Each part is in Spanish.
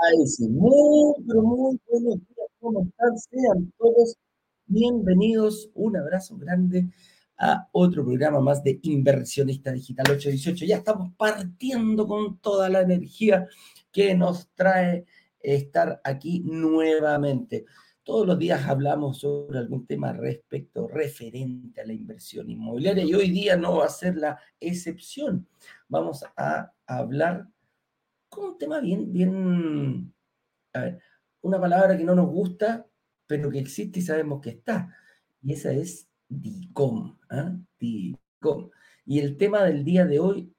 Ay, sí. Muy, pero muy buenos días. ¿Cómo están? Sean todos bienvenidos. Un abrazo grande a otro programa más de Inversionista Digital 818. Ya estamos partiendo con toda la energía que nos trae estar aquí nuevamente. Todos los días hablamos sobre algún tema respecto, referente a la inversión inmobiliaria y hoy día no va a ser la excepción. Vamos a hablar con un tema bien, bien, a ver, una palabra que no nos gusta, pero que existe y sabemos que está. Y esa es DICOM. ¿ah? DICOM. Y el tema del día de hoy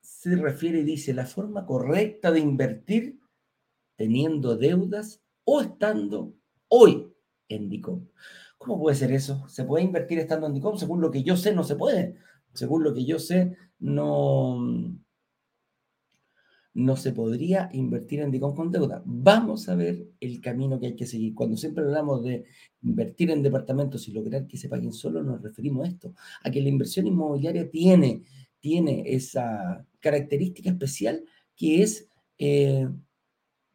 se refiere y dice la forma correcta de invertir teniendo deudas o estando hoy en DICOM. ¿Cómo puede ser eso? ¿Se puede invertir estando en DICOM? Según lo que yo sé, no se puede. Según lo que yo sé, no, no se podría invertir en DICOM con deuda. Vamos a ver el camino que hay que seguir. Cuando siempre hablamos de invertir en departamentos y lograr que se paguen solo, nos referimos a esto, a que la inversión inmobiliaria tiene, tiene esa característica especial que es eh,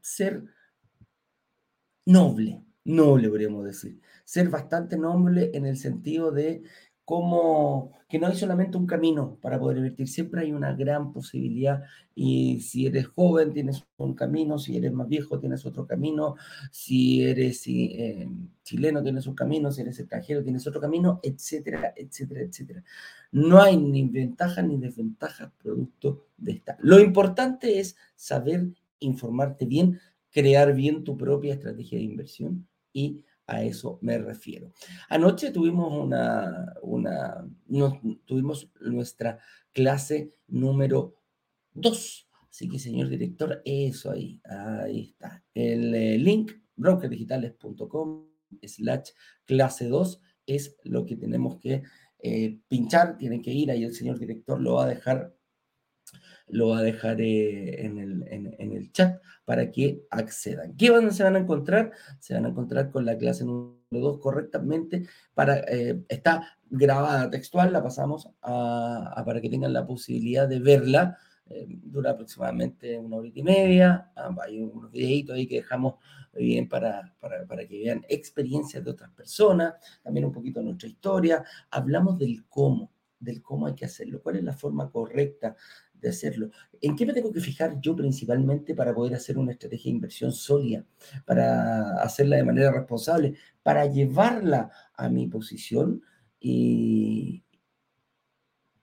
ser noble noble, podríamos decir. Ser bastante noble en el sentido de cómo que no hay solamente un camino para poder invertir, siempre hay una gran posibilidad y si eres joven tienes un camino, si eres más viejo tienes otro camino, si eres eh, chileno tienes un camino, si eres extranjero tienes otro camino, etcétera, etcétera, etcétera. No hay ni ventajas ni desventajas producto de esta. Lo importante es saber informarte bien, crear bien tu propia estrategia de inversión y a eso me refiero. Anoche tuvimos una, una tuvimos nuestra clase número 2. Así que, señor director, eso ahí, ahí está. El eh, link, brokerdigitales.com slash clase 2 es lo que tenemos que eh, pinchar. Tienen que ir ahí, el señor director lo va a dejar lo va a dejar eh, en, el, chat para que accedan. ¿Qué van, se van a encontrar? Se van a encontrar con la clase número 2 correctamente. Para, eh, está grabada textual, la pasamos a, para que tengan la posibilidad de verla. Eh, dura aproximadamente una hora y media. Ah, hay unos videitos ahí que dejamos bien para, para, para, que vean experiencias de otras personas, también un poquito de nuestra historia. Hablamos del cómo, del cómo hay que hacerlo, cuál es la forma correcta de hacerlo. ¿En qué me tengo que fijar yo principalmente para poder hacer una estrategia de inversión sólida, para hacerla de manera responsable, para llevarla a mi posición y,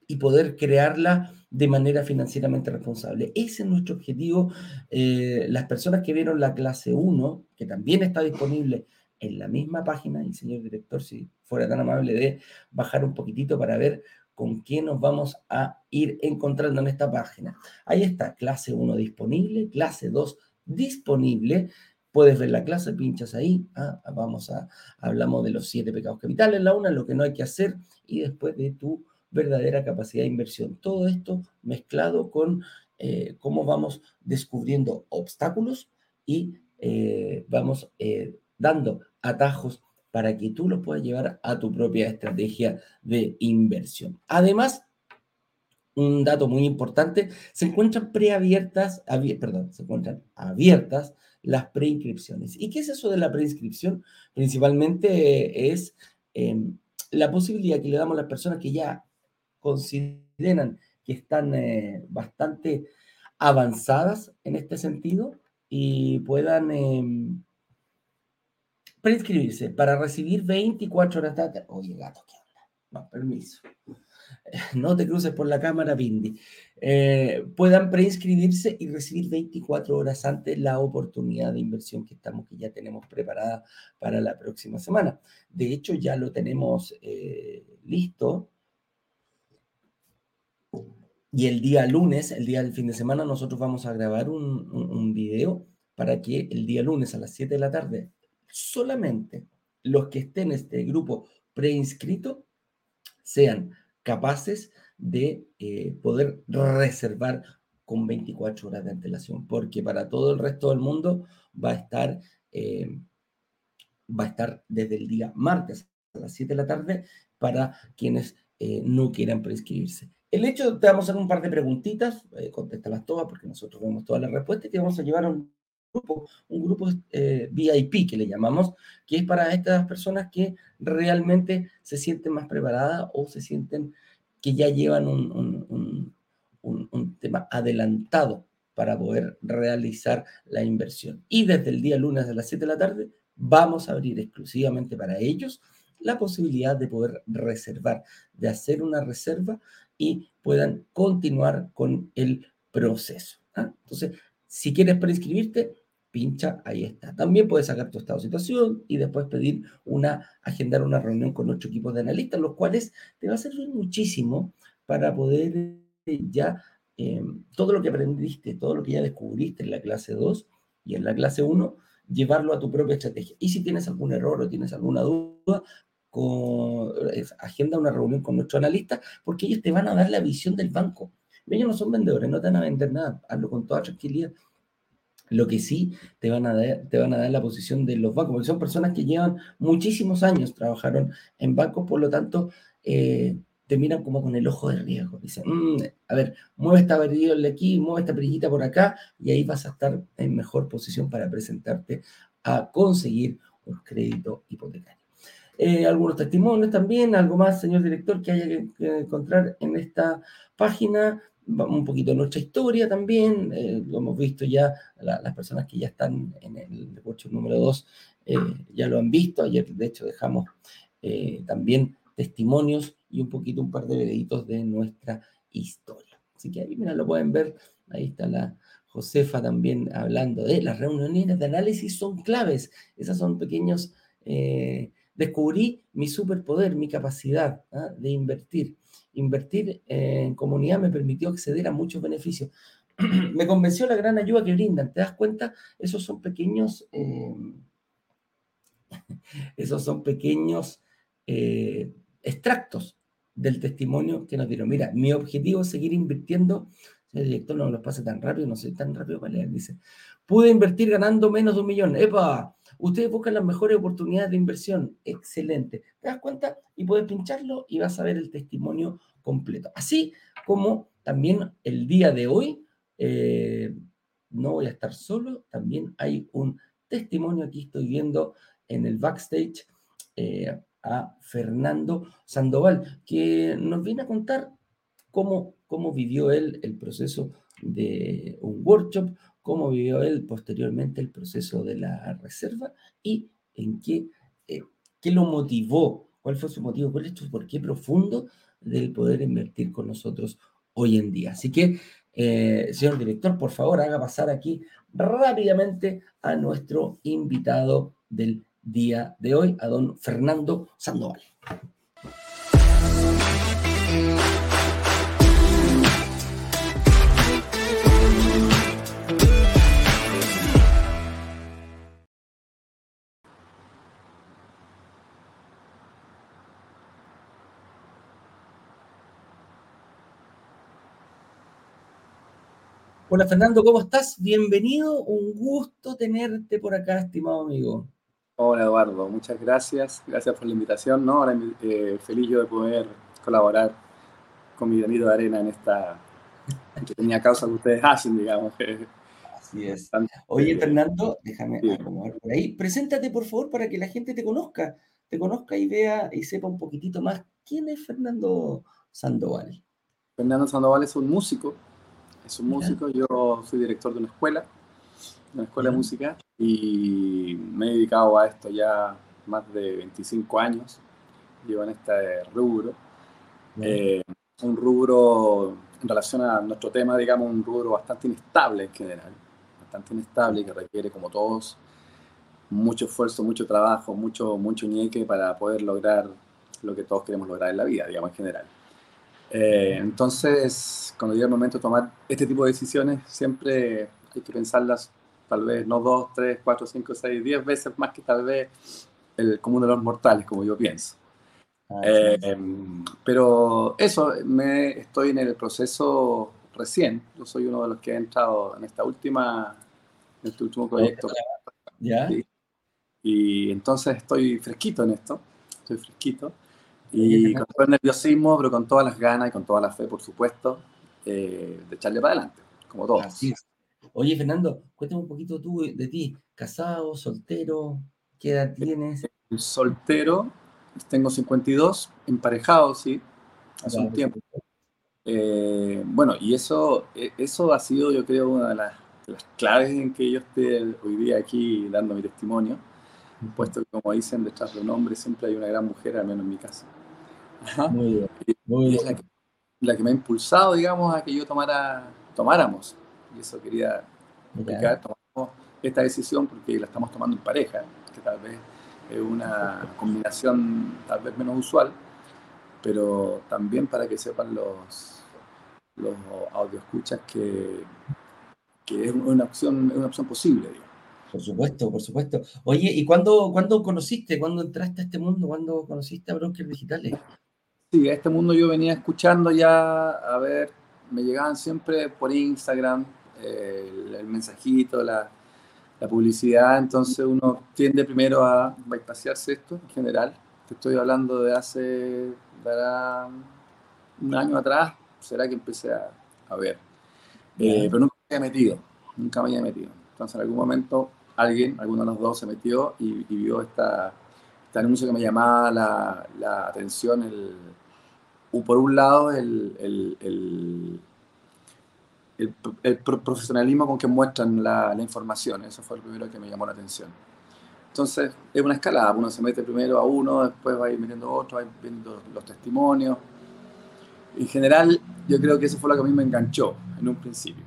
y poder crearla de manera financieramente responsable? Ese es nuestro objetivo. Eh, las personas que vieron la clase 1, que también está disponible en la misma página, y señor director, si fuera tan amable de bajar un poquitito para ver con qué nos vamos a ir encontrando en esta página. Ahí está, clase 1 disponible, clase 2 disponible. Puedes ver la clase, pinchas ahí. Ah, vamos a, hablamos de los siete pecados capitales, la una, lo que no hay que hacer, y después de tu verdadera capacidad de inversión. Todo esto mezclado con eh, cómo vamos descubriendo obstáculos y eh, vamos eh, dando atajos para que tú lo puedas llevar a tu propia estrategia de inversión. Además, un dato muy importante, se encuentran preabiertas, perdón, se encuentran abiertas las preinscripciones. ¿Y qué es eso de la preinscripción? Principalmente es em, la posibilidad que le damos a las personas que ya consideran que están eh, bastante avanzadas en este sentido y puedan em, preinscribirse para recibir 24 horas tarde. Oye, gato, ¿qué habla? No, permiso. No te cruces por la cámara, Bindi. Eh, puedan preinscribirse y recibir 24 horas antes la oportunidad de inversión que estamos, que ya tenemos preparada para la próxima semana. De hecho, ya lo tenemos eh, listo. Y el día lunes, el día del fin de semana, nosotros vamos a grabar un, un, un video para que el día lunes a las 7 de la tarde solamente los que estén en este grupo preinscrito sean capaces de eh, poder reservar con 24 horas de antelación, porque para todo el resto del mundo va a estar, eh, va a estar desde el día martes a las 7 de la tarde para quienes eh, no quieran preinscribirse. el hecho, te vamos a hacer un par de preguntitas, eh, contéstalas todas porque nosotros vemos todas las respuestas y te vamos a llevar a un grupo, un grupo eh, VIP que le llamamos, que es para estas personas que realmente se sienten más preparadas o se sienten que ya llevan un, un tema adelantado para poder realizar la inversión. Y desde el día lunes a las 7 de la tarde vamos a abrir exclusivamente para ellos la posibilidad de poder reservar, de hacer una reserva y puedan continuar con el proceso. ¿ah? Entonces, si quieres preinscribirte, pincha, ahí está. También puedes sacar tu estado de situación y después pedir una, agendar una reunión con ocho equipos de analistas, los cuales te va a servir muchísimo para poder eh, ya eh, todo lo que aprendiste, todo lo que ya descubriste en la clase 2 y en la clase 1, llevarlo a tu propia estrategia. Y si tienes algún error o tienes alguna duda, agenda una reunión con nuestros analistas, porque ellos te van a dar la visión del banco. Ellos no son vendedores, no te van a vender nada, hazlo con toda tranquilidad. Lo que sí te van a dar, te van a dar la posición de los bancos, porque son personas que llevan muchísimos años, trabajaron en bancos, por lo tanto, eh, te miran como con el ojo de riesgo. Dicen, mm, a ver, mueve esta de aquí, mueve esta perillita por acá, y ahí vas a estar en mejor posición para presentarte a conseguir un crédito hipotecario. Eh, algunos testimonios también, algo más, señor director, que haya que, encontrar en esta página, un poquito nuestra historia también, eh, lo hemos visto ya, las personas que ya están en el deporte número 2 eh, ya lo han visto, ayer de hecho dejamos también testimonios y un poquito, un par de videitos de nuestra historia. Así que ahí, mira, lo pueden ver, ahí está la Josefa también hablando de las reuniones de análisis son claves, esas son pequeños descubrí mi superpoder, mi capacidad ¿ah? de invertir. Invertir en comunidad me permitió acceder a muchos beneficios. me convenció la gran ayuda que brindan. ¿Te das cuenta? Esos son pequeños, em, esos son pequeños eh, extractos del testimonio que nos dieron. Mira, mi objetivo es seguir invirtiendo. El director no me lo pasa tan rápido, no soy tan rápido para leer. Dice, pude invertir ganando menos de un millón. ¡Epa! Ustedes buscan las mejores oportunidades de inversión. Excelente. ¿Te das cuenta? Y puedes pincharlo y vas a ver el testimonio completo. Así como también el día de hoy, eh, no voy a estar solo, también hay un testimonio, aquí estoy viendo en el backstage eh, a Fernando Sandoval, que nos viene a contar cómo, cómo vivió él el proceso de un workshop, cómo vivió él posteriormente el proceso de la reserva y en qué, eh, qué lo motivó, cuál fue su motivo, cuál es su por qué profundo del poder invertir con nosotros hoy en día. Así que, eh, señor director, por favor, haga pasar aquí rápidamente a nuestro invitado del día de hoy, a don Fernando Sandoval. Hola Fernando, ¿cómo estás? Bienvenido, un gusto tenerte por acá, estimado amigo. Hola Eduardo, muchas gracias, gracias por la invitación, ¿no? Ahora eh, feliz yo de poder colaborar con mi granito de arena en esta pequeña causa que ustedes hacen, digamos. Así es. Oye Fernando, déjame por ahí. Preséntate por favor para que la gente te conozca, te conozca y vea y sepa un poquitito más quién es Fernando Sandoval. Fernando Sandoval es un músico, es un músico, yo soy director de una escuela, una escuela de música, y me he dedicado a esto ya más de 25 años, llevo en este rubro. Eh, un rubro, en relación a nuestro tema, digamos, un rubro bastante inestable en general, bastante inestable que requiere, como todos, mucho esfuerzo, mucho trabajo, mucho, mucho ñeque para poder lograr lo que todos queremos lograr en la vida, digamos, en general. Eh, entonces, cuando llega el momento de tomar este tipo de decisiones, siempre hay que pensarlas tal vez no dos, tres, cuatro, cinco, seis, diez veces más que tal vez el común de los mortales, como yo pienso. Eh, pero eso, me, estoy en el proceso recién. Yo soy uno de los que ha entrado en esta última, en este último proyecto. ¿Ya? Y entonces estoy fresquito en esto, estoy fresquito. Y con todo el nerviosismo, pero con todas las ganas y con toda la fe, por supuesto, eh, de echarle para adelante, como todos. Así Oye, Fernando, cuéntame un poquito tú de ti. ¿Casado, soltero? ¿Qué edad tienes? Soltero, tengo 52, emparejado, sí, hace un tiempo. Eh, bueno, y eso, e, eso ha sido, yo creo, una de las, claves en que yo esté hoy día aquí dando mi testimonio, puesto que, como dicen, detrás de un hombre siempre hay una gran mujer, al menos en mi caso. Muy bien. Muy bien. Es la que, me ha impulsado, digamos, a que yo tomara, tomáramos, y eso quería explicar, tomamos esta decisión porque la estamos tomando en pareja, que tal vez es una combinación tal vez menos usual, pero también para que sepan los, los escuchas que, que es una opción, una opción posible. Por supuesto, por supuesto. Oye, ¿y cuándo, cuándo conociste, cuándo entraste a este mundo, cuándo conociste a Brokers Digitales? Sí, a este mundo yo venía escuchando ya, a ver, me llegaban siempre por Instagram el, el mensajito, la, la publicidad, entonces uno tiende primero a bypassarse esto en general. Te estoy hablando de hace un año atrás, será que empecé a, a ver. Eh, pero nunca me había metido, nunca me había metido. Entonces en algún momento alguien, alguno de los dos se metió y, vio esta, este anuncio que me llamaba la, la atención. El, por un lado, el, el el, profesionalismo con que muestran la, información. Eso fue lo primero que me llamó la atención. Entonces, es una escalada. Uno se mete primero a uno, después va a ir metiendo a otro, va a ir viendo los testimonios. En general, yo creo que eso fue lo que a mí me enganchó en un principio.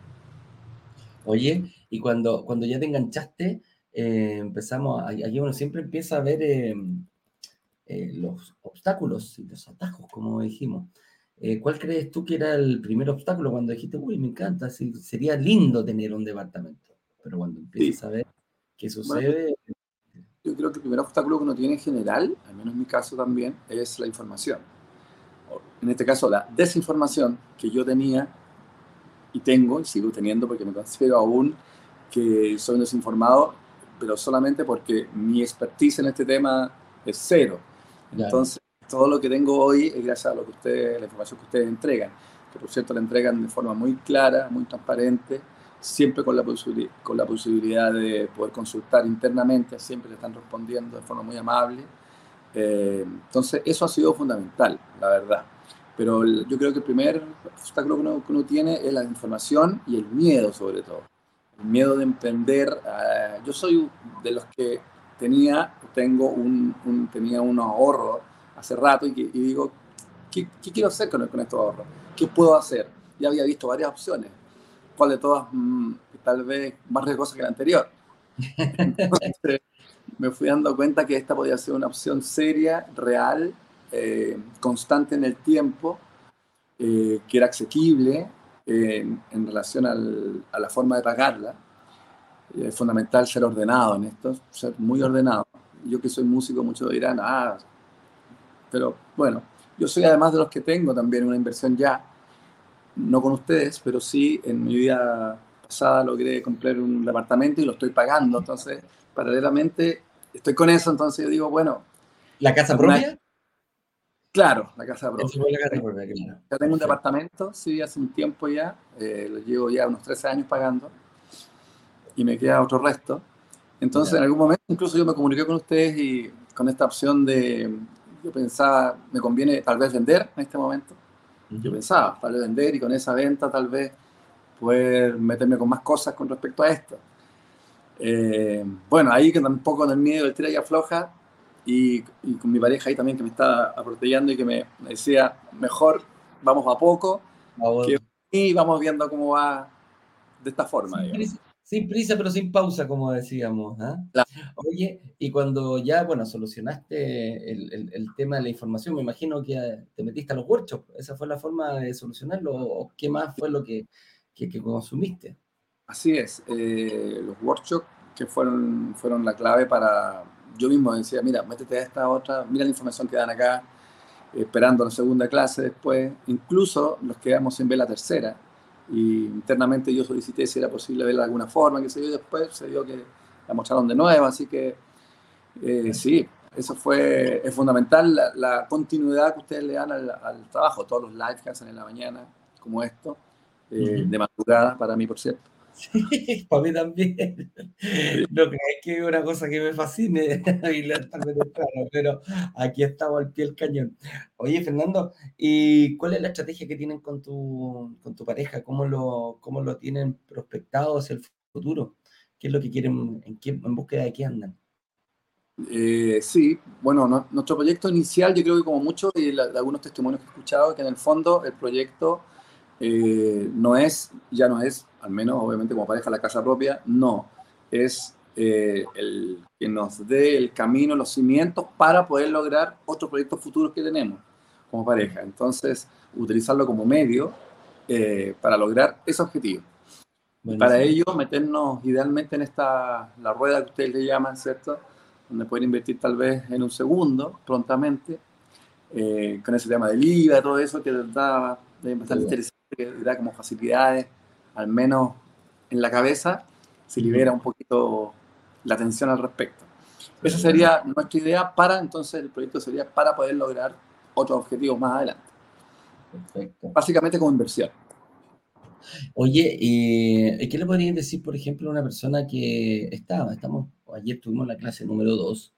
Oye, y cuando, cuando ya te enganchaste, eh, empezamos, aquí uno siempre empieza a ver eh, eh, los obstáculos y los atajos, como dijimos. Eh, ¿Cuál crees tú que era el primer obstáculo cuando dijiste, uy, me encanta, sería lindo tener un departamento? Pero cuando empiezas a ver qué sucede... yo creo que el primer obstáculo que uno tiene en general, al menos en mi caso también, es la información. En este caso, la desinformación que yo tenía y tengo, y sigo teniendo porque me considero aún que soy desinformado, pero solamente porque mi expertise en este tema es cero. Entonces, todo lo que tengo hoy es gracias a lo que ustedes, la información que ustedes entregan, que por cierto la entregan de forma muy clara, muy transparente, siempre con la, con la posibilidad de poder consultar internamente, siempre le están respondiendo de forma muy amable. Eh, entonces, eso ha sido fundamental, la verdad. Pero yo creo que el primer obstáculo que uno, que uno tiene es la información y el miedo, sobre todo. El miedo de emprender. Eh, yo soy de los que tenía, tengo un, un tenía unos ahorros hace rato y, digo, ¿qué, quiero hacer con, con estos ahorros? ¿Qué puedo hacer? Ya había visto varias opciones, cuál de todas mm, tal vez más riesgosa que la anterior. Entonces, me fui dando cuenta que esta podía ser una opción seria, real, eh, constante en el tiempo, eh, que era asequible en relación a la forma de pagarla. Es fundamental ser ordenado en esto, ser muy ordenado. Yo que soy músico, muchos dirán, ah, pero bueno, yo soy además de los que tengo también una inversión ya, no con ustedes, pero sí en mi vida pasada logré comprar un departamento y lo estoy pagando. Entonces, paralelamente, estoy con eso, entonces yo digo, bueno. ¿La casa propia? Claro, la casa propia. Ya tengo un departamento, sí, hace un tiempo ya, eh, lo llevo ya unos 13 años pagando y me queda otro resto. Entonces, en algún momento, incluso yo me comuniqué con ustedes y con esta opción de, yo pensaba, me conviene tal vez vender en este momento. Yo pensaba, tal vez vender y con esa venta tal vez poder meterme con más cosas con respecto a esto. Eh, bueno, ahí que tampoco en el miedo del tira y afloja y, y, con mi pareja ahí también que me estaba aportellando y que me, decía, mejor vamos a poco y vamos viendo cómo va de esta forma. Sin prisa, pero sin pausa, como decíamos. ¿ah? Oye, y cuando ya, bueno, solucionaste el, el, tema de la información, me imagino que te metiste a los workshops. ¿Esa fue la forma de solucionarlo? ¿O qué más fue lo que, que, consumiste? Así es. Eh, los workshops que fueron, fueron la clave para... Yo mismo decía, mira, métete a esta otra, mira la información que dan acá, esperando la segunda clase después. Incluso los que vamos en ver la tercera y internamente yo solicité si era posible verla de alguna forma, que se dio después, se dio que la mostraron de nuevo, así que eh, sí, eso fue es fundamental, la, continuidad que ustedes le dan al, trabajo, todos los live que hacen en la mañana, como esto, eh, de madrugada para mí, por cierto. Sí, para mí también. No crees que es una cosa que me fascine pero aquí estamos al pie del cañón. Oye, Fernando, ¿y cuál es la estrategia que tienen con tu, con tu pareja? ¿Cómo lo, ¿Cómo lo tienen prospectado hacia el futuro? ¿Qué es lo que quieren, en, qué, en búsqueda de qué andan? Eh, sí, bueno, nuestro proyecto inicial, yo creo que como muchos y algunos testimonios que he escuchado, que en el fondo el proyecto eh, no es, ya no es, al menos obviamente como pareja, la casa propia, no, es eh, el que nos dé el camino, los cimientos para poder lograr otros proyectos futuros que tenemos como pareja. Entonces, utilizarlo como medio eh, para lograr ese objetivo. Para ello, meternos idealmente en esta, la rueda que ustedes le llaman, ¿cierto? Donde pueden invertir tal vez en un segundo, prontamente, con ese tema del IVA, todo eso que da bastante interesante que da como facilidades, al menos en la cabeza, se libera un poquito la tensión al respecto. Esa sería nuestra idea para, entonces el proyecto sería para poder lograr otros objetivos más adelante. Perfecto. Básicamente como inversión. Oye, eh, ¿qué le podrían decir, por ejemplo, a una persona que estaba, estamos, ayer tuvimos la clase número 2,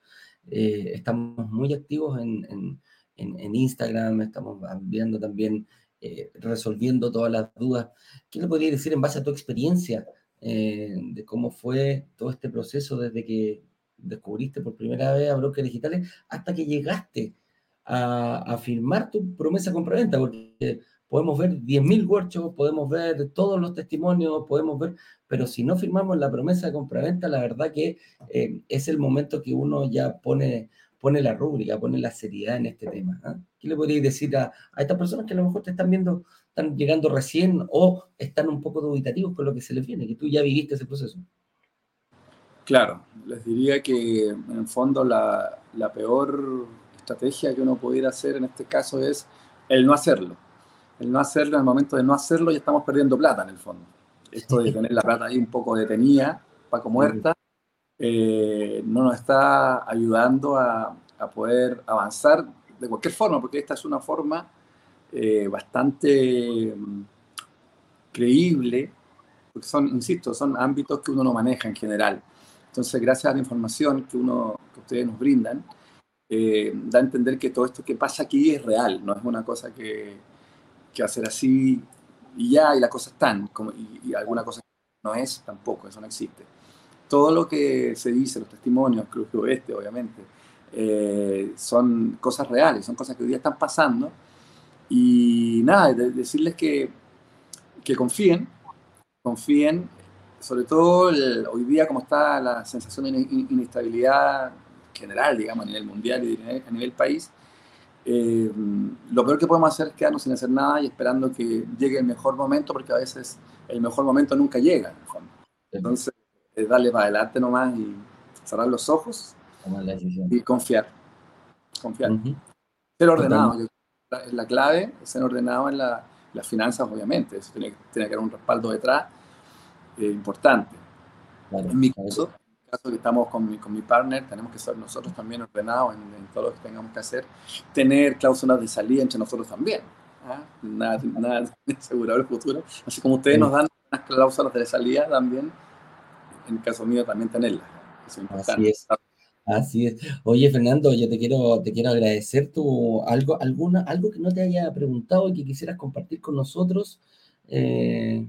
eh, estamos muy activos en, en, en, Instagram, estamos viendo también eh, resolviendo todas las dudas. ¿Qué le podría decir en base a tu experiencia eh, de cómo fue todo este proceso desde que descubriste por primera vez a Brokers Digitales hasta que llegaste a, firmar tu promesa compraventa? Porque podemos ver 10.000 workshops, podemos ver todos los testimonios, podemos ver, pero si no firmamos la promesa de compraventa, la verdad que eh, es el momento que uno ya pone pone la rúbrica, pone la seriedad en este tema. ¿ah? ¿Qué le podrías decir a, estas personas que a lo mejor te están viendo, están llegando recién o están un poco dubitativos con lo que se les viene, que tú ya viviste ese proceso? Claro, les diría que en el fondo la, la peor estrategia que uno pudiera hacer en este caso es el no hacerlo. El no hacerlo, en el momento de no hacerlo, ya estamos perdiendo plata en el fondo. Esto de tener la plata ahí un poco detenida, paco muerta, eh, no nos está ayudando a, poder avanzar de cualquier forma, porque esta es una forma eh, bastante mm, creíble, porque son, insisto, son ámbitos que uno no maneja en general. Entonces, gracias a la información que, uno, que ustedes nos brindan, eh, da a entender que todo esto que pasa aquí es real, no es una cosa que, que hacer así y ya, y las cosas están, como, y alguna cosa no es tampoco, eso no existe todo lo que se dice, los testimonios, Cruz Oeste, obviamente, eh, son cosas reales, son cosas que hoy día están pasando. Y nada, decirles que, que confíen, confíen, sobre todo hoy día como está la sensación de inestabilidad general, digamos, a nivel mundial y a nivel país, eh, lo peor que podemos hacer es quedarnos sin hacer nada y esperando que llegue el mejor momento, porque a veces el mejor momento nunca llega. Entonces, darle para adelante nomás y cerrar los ojos y confiar. Confiar. Ser ordenado. es la, clave, ser ordenado en la, las finanzas, obviamente. Eso tiene, tiene que haber un respaldo detrás eh, importante. En mi caso, caso que estamos con mi, con mi partner, tenemos que ser nosotros también ordenados en, todo lo que tengamos que hacer. Tener cláusulas de salida entre nosotros también. ¿ah? Nada, nada de asegurar el futuro. Así como ustedes nos dan unas cláusulas de salida también en el caso mío también tenerla. Así es. Así es. Oye, Fernando, yo te quiero, te quiero agradecer tu, algo, alguna, algo que no te haya preguntado y que quisieras compartir con nosotros. Eh,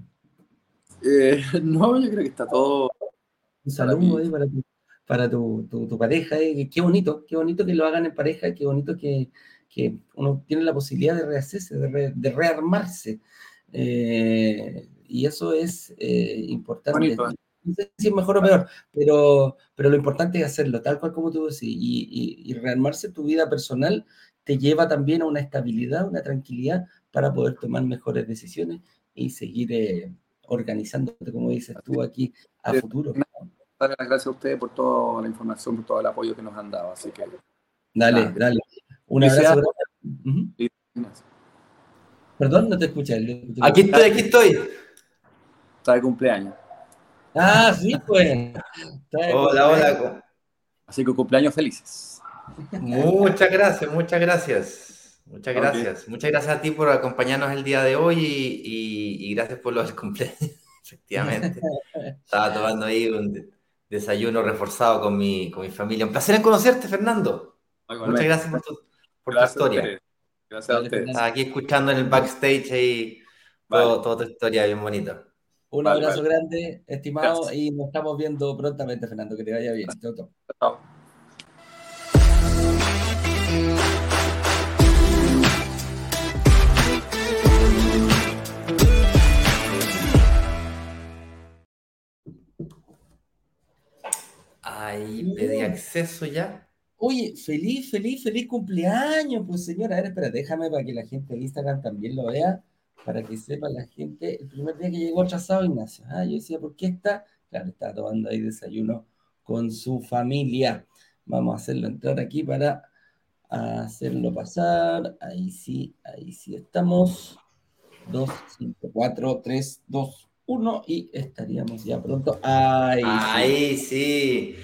eh, no, yo creo que está todo. Un saludo para, tu, para tu, tu, pareja. Eh. Qué bonito, qué bonito que lo hagan en pareja, qué bonito que, que uno tiene la posibilidad de rehacerse, de, de rearmarse. y eso es importante. Bonito, no sé si es mejor o peor, pero, pero lo importante es hacerlo, tal cual como tú decís, y, y, rearmarse tu vida personal te lleva también a una estabilidad, una tranquilidad para poder tomar mejores decisiones y seguir eh, organizándote, como dices tú aquí, a futuro. Dar las gracias a ustedes por toda la información, por todo el apoyo que nos han dado, así que... Dale, dale. Un abrazo. Perdón, no te escuché. Aquí estoy, aquí estoy. Está de cumpleaños. Ah, sí, pues. Hola, hola. Así que cumpleaños felices. Muchas gracias, muchas gracias. Muchas gracias. Muchas gracias a ti por acompañarnos el día de hoy y, gracias por los cumpleaños. Efectivamente. Estaba tomando ahí un desayuno reforzado con mi, con mi familia. Un placer en conocerte, Fernando. Muchas gracias por tu, por tu historia. Gracias a ustedes. aquí escuchando en el backstage ahí toda tu historia bien bonita. Un abrazo grande, estimado, y nos estamos viendo prontamente, Fernando. Que te vaya bien. Chao, chao. Ahí pedí acceso ya. Oye, feliz, feliz, feliz cumpleaños, pues señora. A ver, espera, déjame para que la gente de Instagram también lo vea, para que sepa la gente. El primer día que llegó atrasado Ignacio. Ah, yo decía, ¿por qué está? Claro, está tomando ahí desayuno con su familia. Vamos a hacerlo entrar aquí para hacerlo pasar. Ahí sí, ahí sí estamos. 2, 5, 4, 3, 2, 1 y estaríamos ya pronto. Ahí, sí.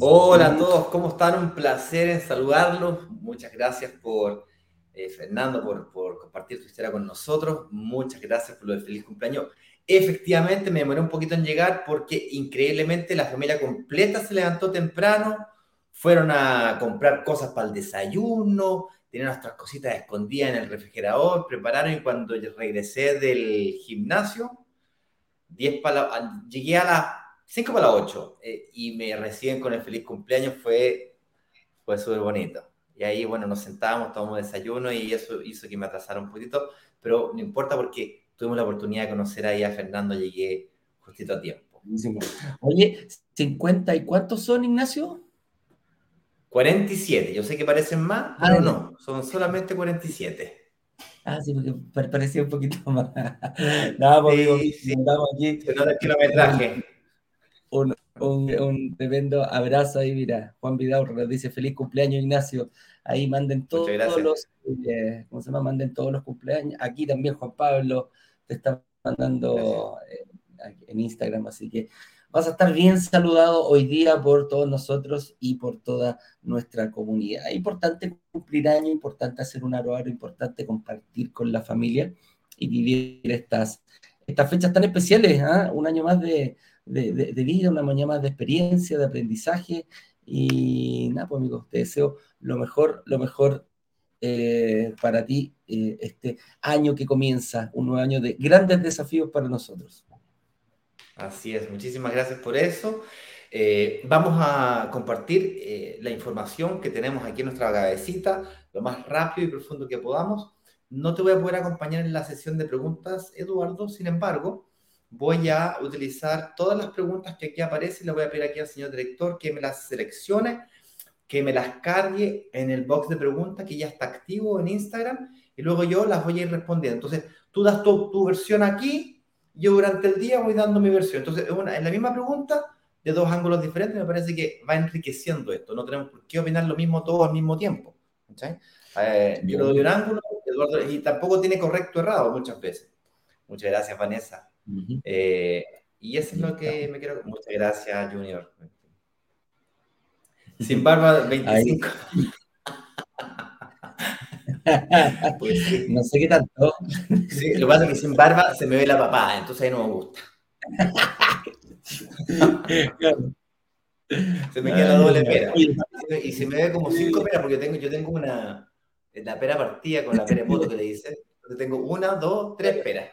Hola a todos, ¿cómo están? Un placer en saludarlos. Muchas gracias por, eh, Fernando, por, compartir tu historia con nosotros. Muchas gracias por lo de feliz cumpleaños. Efectivamente, me demoré un poquito en llegar porque increíblemente la familia completa se levantó temprano, fueron a comprar cosas para el desayuno, tenían nuestras cositas escondidas en el refrigerador, prepararon y cuando regresé del gimnasio, 10 para llegué a las 5 para las 8 eh, y me reciben con el feliz cumpleaños, fue, fue súper bonito. Y ahí, bueno, nos sentábamos, tomamos desayuno y eso hizo que me atrasara un poquito, pero no importa porque tuvimos la oportunidad de conocer ahí a Fernando, llegué justito a tiempo. Oye, ¿50 y cuántos son, Ignacio? 47, yo sé que parecen más, ah, pero no, son solamente 47. Ah, sí, porque parecía un poquito más. Nada, porque sí, sí. aquí. Se nota el kilometraje. Un, un, un, tremendo abrazo ahí, mira. Juan Vidal nos dice feliz cumpleaños, Ignacio. Ahí manden todos, los, eh, ¿cómo se llama? Manden todos los cumpleaños. Aquí también Juan Pablo te está mandando eh, en Instagram, así que vas a estar bien saludado hoy día por todos nosotros y por toda nuestra comunidad. Importante cumplir año, importante hacer un aro, importante compartir con la familia y vivir estas, estas fechas tan especiales, ¿ah? un año más de, vida, una mañana más de experiencia, de aprendizaje. Y nada, pues amigos, te deseo lo mejor, lo mejor eh, para ti eh, este año que comienza, un nuevo año de grandes desafíos para nosotros. Así es, muchísimas gracias por eso. Eh, vamos a compartir eh, la información que tenemos aquí en nuestra cabecita lo más rápido y profundo que podamos. No te voy a poder acompañar en la sesión de preguntas, Eduardo, sin embargo, voy a utilizar todas las preguntas que aquí aparecen. Le voy a pedir aquí al señor director que me las seleccione, que me las cargue en el box de preguntas que ya está activo en Instagram y luego yo las voy a ir respondiendo. Entonces, tú das tu, tu versión aquí yo durante el día voy dando mi versión. Entonces, una, en la misma pregunta, de dos ángulos diferentes, me parece que va enriqueciendo esto. No tenemos por qué opinar lo mismo todos al mismo tiempo. Eh, yo doy un ángulo, Eduardo, y tampoco tiene correcto o errado muchas veces. Muchas gracias, Vanessa. Eh, y eso es lo que me quiero. Muchas gracias, Junior. Sin barba, 25. Pues no sé qué tanto. Sí, lo que pasa es que sin barba se me ve la papada, entonces ahí no me gusta. Se me queda la doble pera. Y se me ve como cinco peras, porque tengo, yo tengo una. La pera partida con la pera en moto que le dice. Entonces tengo una, dos, tres peras.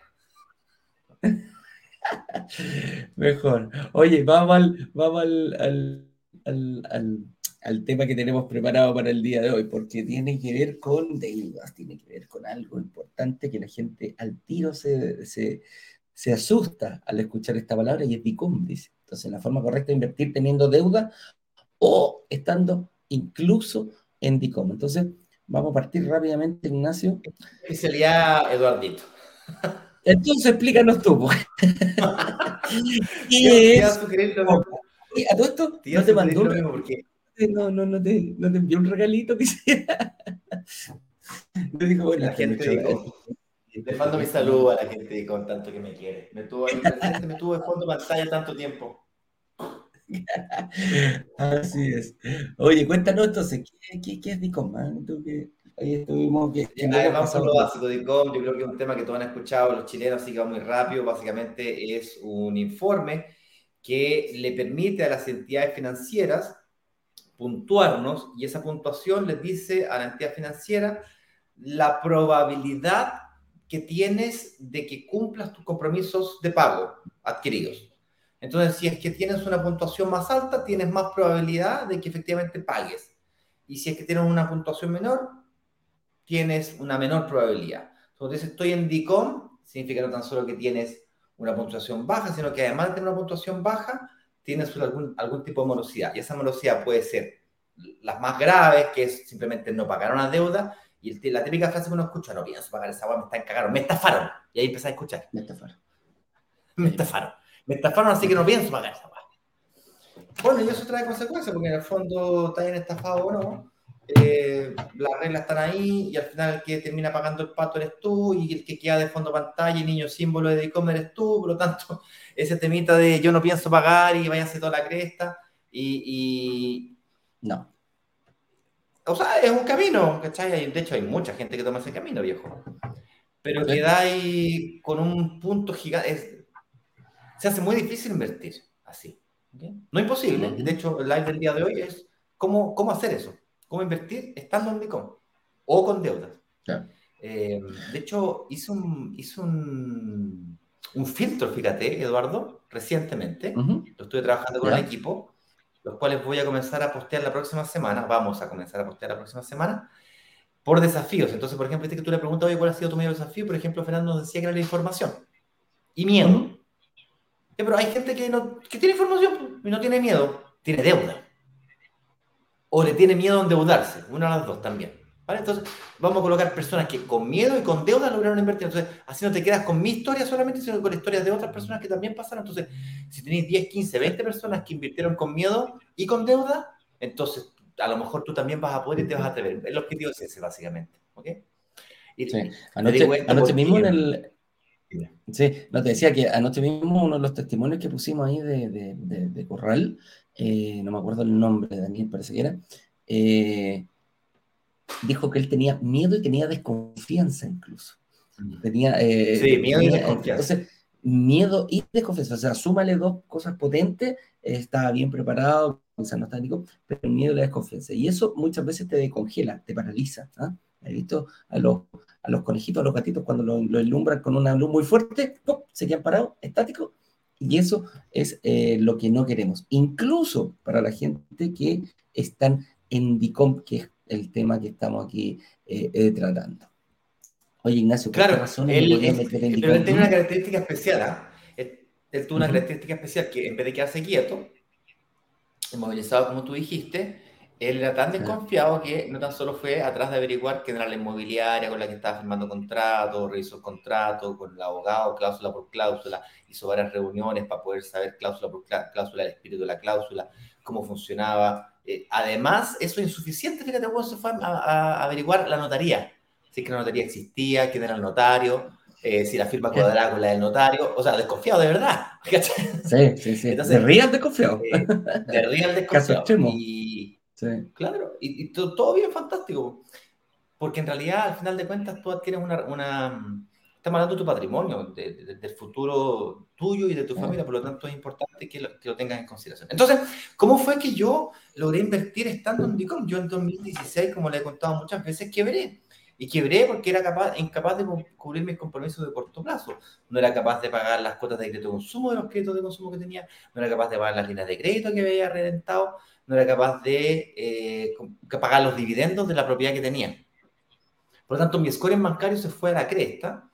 Mejor. Oye, vamos al, vamos al, al al tema que tenemos preparado para el día de hoy, porque tiene que ver con deudas, tiene que ver con algo importante que la gente al tiro se, se, asusta al escuchar esta palabra y es DICOM, dice. Entonces, la forma correcta de invertir teniendo deuda o estando incluso en DICOM. Entonces, vamos a partir rápidamente, Ignacio. Especialidad Eduardito. Entonces, explícanos tú. Pues. ¿Qué es? A todo esto no te mandó porque no, no, no te, no te envió un regalito quisiera. Yo digo, bueno, la gente dijo, le mando mi saludo a la gente con tanto que me quiere. Me tuvo ahí presente, me tuvo de fondo pantalla tanto tiempo. Así es. Oye, cuéntanos entonces, ¿qué, qué, es DICOM? Ah? Ahí estuvimos. Que, vamos a lo básico, DICOM, yo creo que es un tema que todos han escuchado los chilenos, así que va muy rápido. Básicamente es un informe que le permite a las entidades financieras puntuarnos y esa puntuación les dice a la entidad financiera la probabilidad que tienes de que cumplas tus compromisos de pago adquiridos. Entonces, si es que tienes una puntuación más alta, tienes más probabilidad de que efectivamente pagues. Y si es que tienes una puntuación menor, tienes una menor probabilidad. Entonces, estoy en DICOM, significa no tan solo que tienes una puntuación baja, sino que además de tener una puntuación baja, tienes algún, algún tipo de morosidad. Y esa morosidad puede ser las más graves, que es simplemente no pagar una deuda, y la típica frase que uno escucha, no pienso pagar esa agua, me están cagando, me estafaron. Y ahí empieza a escuchar. Me estafaron. Me estafaron. Me estafaron, así que no pienso pagar esa agua. Bueno, y eso trae consecuencias, porque en el fondo está bien estafado o no. Eh, las reglas están ahí y al final el que termina pagando el pato eres tú y el que queda de fondo pantalla y niño símbolo de e-commerce eres tú, por lo tanto, ese temita de yo no pienso pagar y váyanse toda la cresta y, y... No. O sea, es un camino, ¿cachai? De hecho, hay mucha gente que toma ese camino, viejo. Pero queda ahí con un punto gigante. Se hace muy difícil invertir así. No imposible. De hecho, el live del día de hoy es cómo, cómo hacer eso. Cómo invertir estando en Bitcoin o con deudas. Eh, de hecho, hice un, hice un, un, filtro, fíjate, Eduardo, recientemente. Lo estuve trabajando con un equipo los cuales voy a comenzar a postear la próxima semana, vamos a comenzar a postear la próxima semana, por desafíos. Entonces, por ejemplo, este que tú le preguntas, oye, ¿cuál ha sido tu mayor desafío? Por ejemplo, Fernando nos decía que era la información y miedo. pero hay gente que, no, que tiene información y no tiene miedo, tiene deuda. O le tiene miedo a endeudarse, una de las dos también. Entonces, vamos a colocar personas que con miedo y con deuda lograron invertir. Entonces, así no te quedas con mi historia solamente, sino con historias de otras personas que también pasaron. Entonces, si tenéis 10, 15, 20 personas que invirtieron con miedo y con deuda, entonces a lo mejor tú también vas a poder y te vas a atrever. El objetivo es ese, básicamente. ¿Ok? sí. Anoche, mismo en el... Sí, no te decía que anoche mismo uno de los testimonios que pusimos ahí de, de, de, Corral, eh, no me acuerdo el nombre, Daniel parece que era, eh, dijo que él tenía miedo y tenía desconfianza incluso. Mm. Tenía, eh, sí, miedo y desconfianza. Entonces, miedo y desconfianza. O sea, súmale dos cosas potentes, estaba bien preparado, quizás no está pero el miedo y la desconfianza. Y eso muchas veces te descongela, te paraliza. ¿ah? He visto a los, a los conejitos, a los gatitos, cuando lo, lo ilumbran con una luz muy fuerte, se quedan parados, estáticos. Y eso es eh, lo que no queremos. Incluso para la gente que están en DICOM, que es el tema que estamos aquí eh, eh, tratando. Oye, Ignacio, ¿qué claro, razón él, pero él tiene una característica especial. Él, tuvo una característica especial que en vez de quedarse quieto, inmovilizado como tú dijiste, él era tan desconfiado que no tan solo fue atrás de averiguar quién era la inmobiliaria con la que estaba firmando contrato, revisó el contrato con el abogado, cláusula por cláusula, hizo varias reuniones para poder saber cláusula por cláusula, el espíritu de la cláusula, cómo funcionaba, eh, además, eso es insuficiente, fíjate, cuando se fue a, averiguar la notaría, si es que la notaría existía, quién era el notario, eh, si la firma cuadrada con la del notario, o sea, desconfiado de verdad. Sí, sí, sí. Entonces, de real desconfiado. Eh, de real desconfiado. Y, Claro, y, todo, bien fantástico, porque en realidad, al final de cuentas, tú adquieres una, una estamos hablando de tu patrimonio, del futuro tuyo y de tu familia, por lo tanto es importante que lo, que lo, tengas en consideración. Entonces, ¿cómo fue que yo logré invertir estando en DICOM? Yo en 2016, como le he contado muchas veces, quebré. Y quebré porque era capaz, incapaz de cubrir mis compromisos de corto plazo. No era capaz de pagar las cuotas de crédito de consumo de los créditos de consumo que tenía, no era capaz de pagar las líneas de crédito que había reventado, no era capaz de eh, pagar los dividendos de la propiedad que tenía. Por lo tanto, mi score en bancario se fue a la cresta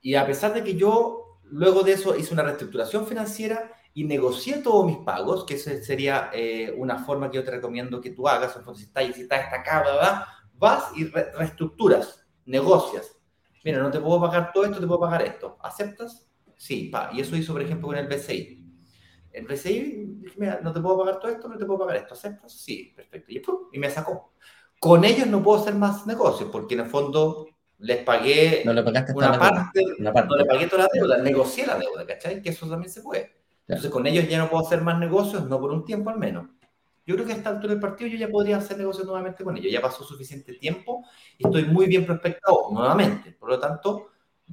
y a pesar de que yo luego de eso hice una reestructuración financiera y negocié todos mis pagos, que esa sería eh, una forma que yo te recomiendo que tú hagas, si estás, si estás ¿verdad? Vas y reestructuras, negocias. Mira, no te puedo pagar todo esto, te puedo pagar esto. ¿Aceptas? Sí, pa. y eso hizo, por ejemplo, con el BCI. El BCI, mira, no te puedo pagar todo esto, no te puedo pagar esto. ¿Aceptas? Sí, perfecto. Y, y me sacó. Con ellos no puedo hacer más negocios, porque en el fondo les pagué no le una, parte, no le pagué toda la deuda, negocié la deuda, ¿cachai? Que eso también se puede. Entonces con ellos ya no puedo hacer más negocios, no por un tiempo al menos. Yo creo que a esta altura del partido yo ya podría hacer negocios nuevamente con ellos. Ya pasó suficiente tiempo y estoy muy bien prospectado nuevamente. Por lo tanto,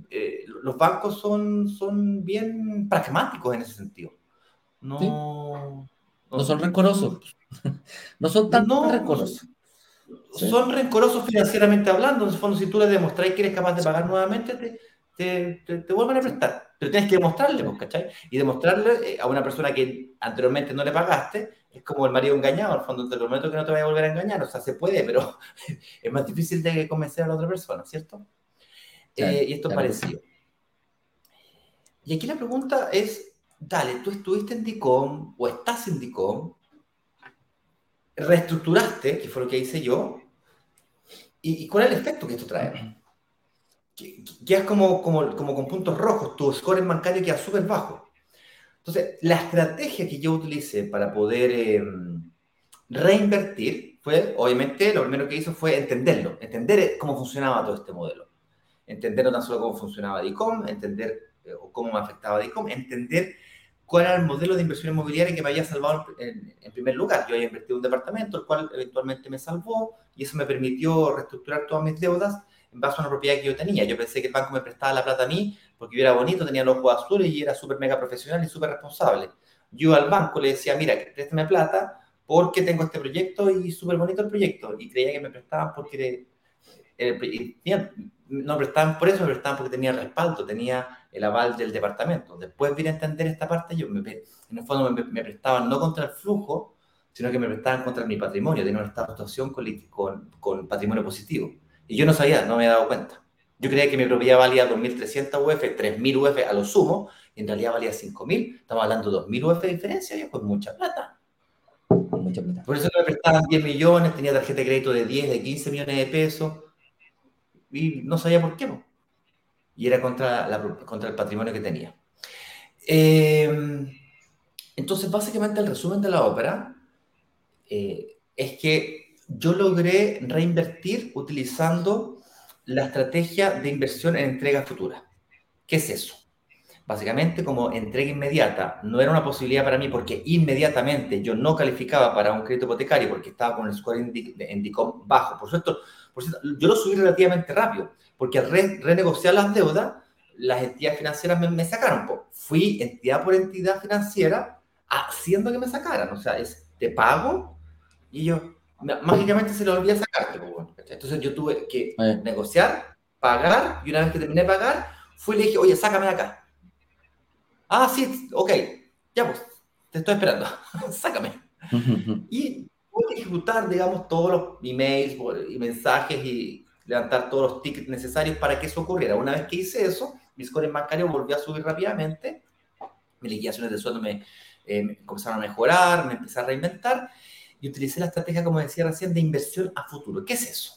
eh, los bancos son, son bien pragmáticos en ese sentido. No, no, son rencorosos. no son tan no, rencorosos. Son rencorosos financieramente hablando. En el fondo, si tú les demostráis que eres capaz de pagar nuevamente, te, te, te, vuelven a prestar. Pero tienes que demostrarle, pues, ¿cachai? Y demostrarle eh, a una persona que anteriormente no le pagaste, es como el marido engañado. Al fondo, te prometo que no te voy a volver a engañar. O sea, se puede, pero es más difícil de convencer a la otra persona, ¿cierto? Eh, y esto es parecido. Y aquí la pregunta es, dale, tú estuviste en DICOM o estás en DICOM, reestructuraste, que fue lo que hice yo, ¿y, cuál es el efecto que esto trae? Quedas como, como, como con puntos rojos, tu score en bancario queda súper bajo. Entonces, la estrategia que yo utilicé para poder em, reinvertir fue, obviamente, lo primero que hizo fue entenderlo, entender cómo funcionaba todo este modelo entender no tan solo cómo funcionaba DICOM, entender eh, cómo me afectaba DICOM, entender cuál era el modelo de inversión inmobiliaria que me había salvado en, primer lugar. Yo había invertido en un departamento, el cual eventualmente me salvó y eso me permitió reestructurar todas mis deudas en base a una propiedad que yo tenía. Yo pensé que el banco me prestaba la plata a mí porque yo era bonito, tenía los ojos azules y era súper mega profesional y súper responsable. Yo al banco le decía, mira, préstame plata porque tengo este proyecto y súper bonito el proyecto. Y creía que me prestaban porque no prestaban por eso, me prestaban porque tenía respaldo, tenía el aval del departamento. Después vine a entender esta parte, yo me, en el fondo me, prestaban no contra el flujo, sino que me prestaban contra mi patrimonio, tenía una situación con, con, con, patrimonio positivo. Y yo no sabía, no me había dado cuenta. Yo creía que mi propiedad valía 2.300 UF, 3.000 UF a lo sumo, y en realidad valía 5.000. Estamos hablando de 2.000 UF de diferencia, y con mucha plata. mucha plata. Por eso me prestaban 10 millones, tenía tarjeta de crédito de 10, de 15 millones de pesos y no sabía por qué. Y era contra, la, contra el patrimonio que tenía. Em, entonces, básicamente el resumen de la ópera eh, es que yo logré reinvertir utilizando la estrategia de inversión en entrega futura. ¿Qué es eso? Básicamente, como entrega inmediata no era una posibilidad para mí porque inmediatamente yo no calificaba para un crédito hipotecario porque estaba con el score en DICOM bajo. Por supuesto, yo lo subí relativamente rápido, porque al renegociar las deudas, las entidades financieras me, sacaron. Pues. Fui entidad por entidad financiera haciendo que me sacaran. O sea, es te pago y yo mágicamente se lo olvidé sacarte. Pues, Entonces yo tuve que negociar, pagar, y una vez que terminé de pagar, fui y le dije, oye, sácame de acá. Ah, sí, ok, ya pues, te estoy esperando, sácame. y ejecutar, digamos, todos los emails y mensajes y levantar todos los tickets necesarios para que eso ocurriera. Una vez que hice eso, mi score bancario volvió a subir rápidamente, mis liquidaciones de sueldo me, eh, comenzaron a mejorar, me empecé a reinventar y utilicé la estrategia, como decía recién, de inversión a futuro. ¿Qué es eso?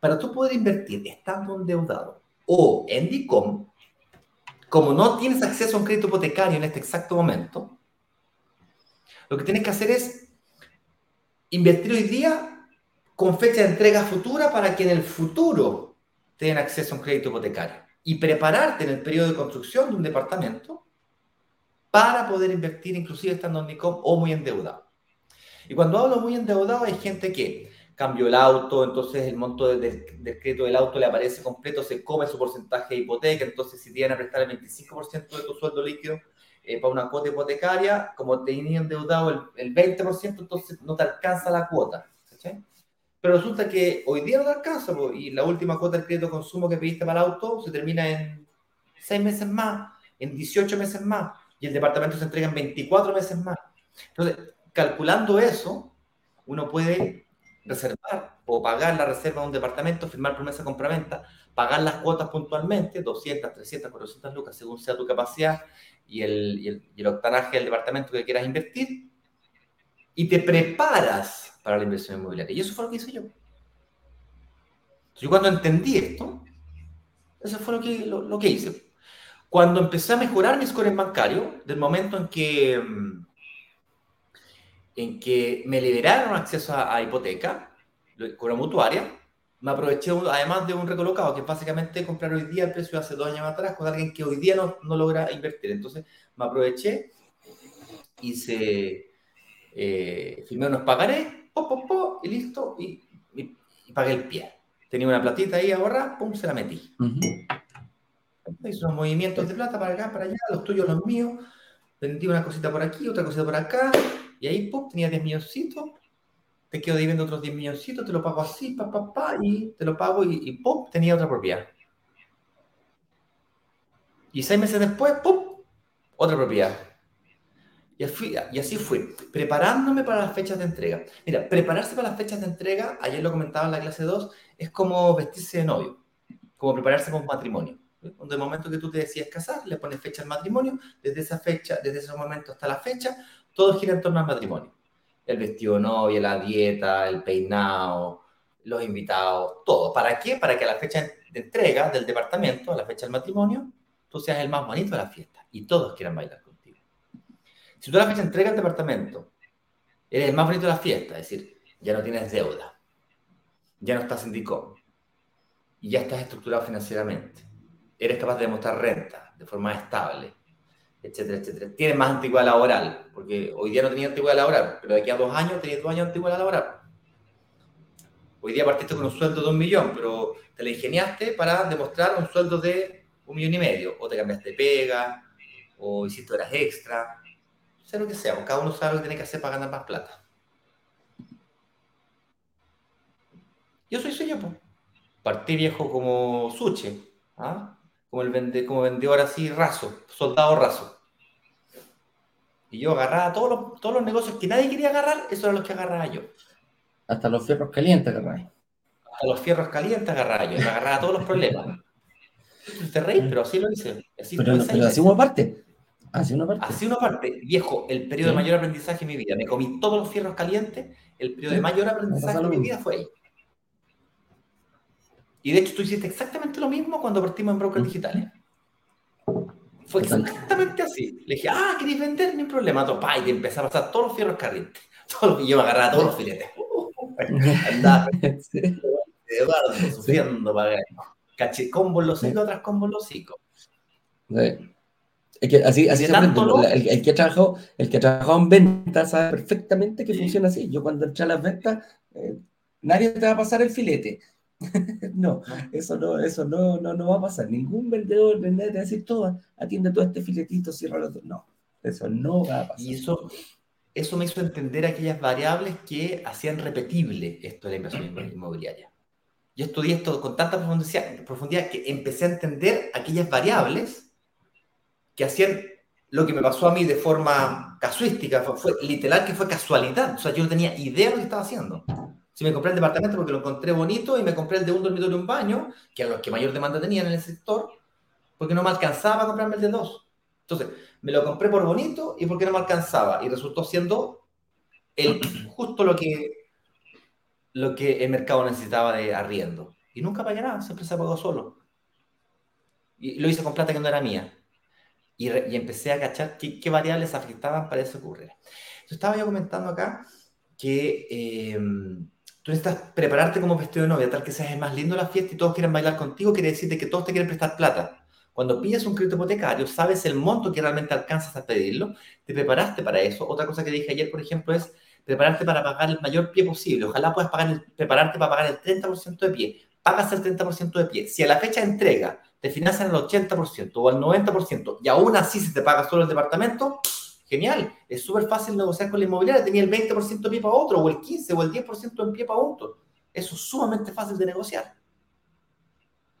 Para tú poder invertir estando endeudado o en DICOM, como no tienes acceso a un crédito hipotecario en este exacto momento, lo que tienes que hacer es invertir hoy día con fecha de entrega futura para que en el futuro tengan acceso a un crédito hipotecario y prepararte en el periodo de construcción de un departamento para poder invertir inclusive estando en NICOM o muy endeudado. Y cuando hablo muy endeudado hay gente que cambió el auto, entonces el monto del, crédito del auto le aparece completo, se come su porcentaje de hipoteca, entonces si tienen a prestar el 25% de tu sueldo líquido, eh, para una cuota hipotecaria, como tenía endeudado el, el 20%, entonces no te alcanza la cuota. Pero resulta que hoy día no te alcanza, y la última cuota del crédito de consumo que pediste para el auto se termina en 6 meses más, en 18 meses más, y el departamento se entrega en 24 meses más. Entonces, calculando eso, uno puede reservar o pagar la reserva de un departamento, firmar promesa de compraventa, pagar las cuotas puntualmente, 200, 300, 400 lucas, según sea tu capacidad, y el, el, el octanaje del departamento que quieras invertir y te preparas para la inversión inmobiliaria. Y eso fue lo que hice yo. Yo cuando entendí esto, eso fue lo que, lo, que hice. Cuando empecé a mejorar mi score en bancario, del momento en que, mm, en que me liberaron acceso a, a hipoteca con la mutuaria, me aproveché además de un recolocado, que es básicamente comprar hoy día el precio de hace dos años atrás con alguien que hoy día no, no logra invertir. Entonces me aproveché hice, eh, firmé unos pagaré, po, y listo, y, pagué el pie. Tenía una platita ahí ahorrada, pum, se la metí. Hice unos movimientos de plata para acá, para allá, los tuyos, los míos. Vendí una cosita por aquí, otra cosita por acá, y ahí, pum, tenía 10 milloncitos. Te quedo debiendo otros 10 milloncitos, te lo pago así, pa, pa, pa, y te lo pago, y, y pum, tenía otra propiedad. Y seis meses después, ¡pum! Otra propiedad. Y así, fui, preparándome para las fechas de entrega. Mira, prepararse para las fechas de entrega, ayer lo comentaba en la clase 2, es como vestirse de novio, como prepararse para un matrimonio. Cuando el momento que tú te decides casar, le pones fecha al matrimonio, desde esa fecha, desde ese momento hasta la fecha, todo gira en torno al matrimonio. El vestido de novia, la dieta, el peinado, los invitados, todo. ¿Para qué? Para que a la fecha de entrega del departamento, a la fecha del matrimonio, tú seas el más bonito de la fiesta y todos quieran bailar contigo. Si tú a la fecha entrega el departamento, eres el más bonito de la fiesta, es decir, ya no tienes deuda, ya no estás en y ya estás estructurado financieramente, eres capaz de demostrar renta de forma estable, etcétera, etcétera. Tienes más antigüedad laboral, porque hoy día no tenías antigüedad laboral, pero de aquí a dos años tenías dos años de antigüedad laboral. Hoy día partiste con un sueldo de un millón, pero te la ingeniaste para demostrar un sueldo de un millón y medio, o te cambiaste de pega, o hiciste horas extra, sea lo que sea, cada uno sabe lo que tiene que hacer para ganar más plata. Yo soy suyo, pues. Partí viejo como Suche, ¿ah? como, el vende, como vendedor así raso, soldado raso. Y yo agarraba todos los, todos los negocios que nadie quería agarrar, esos eran los que agarraba yo. Hasta los fierros calientes agarraba. Hasta los fierros calientes agarraba yo, me agarraba todos los problemas. Te reí, pero así lo hice. Así pero, pero así una parte. Así una parte. Así una parte. Viejo, el periodo de mayor aprendizaje en mi vida. Me comí todos los fierros calientes. El periodo de mayor aprendizaje en mi vida fue ahí. Y de hecho, tú hiciste exactamente lo mismo cuando partimos en brokers digitales. Fue exactamente así. Le dije, ah, ¿queréis vender? Ni problema. Topa, y empecé a pasar todos los fierros calientes. Todos los, yo me agarraba todos los filetes. Andaba. Eduardo, sufriendo para ver. Caché, combo los hocico otras combos los hocico. Es que así, así se aprende. El, que ha trabajado, el que ha en ventas sabe perfectamente que funciona así. Yo cuando entré a las ventas, eh, nadie te va a pasar el filete. no, eso no, eso no, no, no va a pasar. Ningún vendedor te va a decir todo, atiende todo este filetito, cierra los No, eso no va a pasar. Y eso, eso me hizo entender aquellas variables que hacían repetible esto de la inversión inmobiliaria yo estudié esto con tanta profundidad, que empecé a entender aquellas variables que hacían lo que me pasó a mí de forma casuística, fue, literal que fue casualidad, o sea, yo no tenía idea de lo que estaba haciendo. Si me compré el departamento porque lo encontré bonito y me compré el de un dormitorio y un baño, que eran los que mayor demanda tenían en el sector, porque no me alcanzaba a comprarme el de dos. Entonces, me lo compré por bonito y porque no me alcanzaba. Y resultó siendo el, justo lo que lo que el mercado necesitaba de arriendo. Y nunca pagué nada, siempre se pagó solo. Y lo hice con plata que no era mía. Y, empecé a cachar qué, variables afectaban para eso ocurrir. Yo estaba yo comentando acá que eh, tú necesitas prepararte como vestido de novia, tal que seas el más lindo de la fiesta y todos quieren bailar contigo, quiere decirte que todos te quieren prestar plata. Cuando pillas un crédito hipotecario, sabes el monto que realmente alcanzas a pedirlo, te preparaste para eso. Otra cosa que dije ayer, por ejemplo, es prepararte para pagar el mayor pie posible. Ojalá puedas pagar prepararte para pagar el 30% de pie. Pagas el 30% de pie. Si a la fecha de entrega te financian el 80% o el 90% y aún así se te paga solo el departamento, genial. Es súper fácil negociar con la inmobiliaria. Tenía el 20% de pie para otro o el 15 o el 10% en pie para otro. Eso es sumamente fácil de negociar.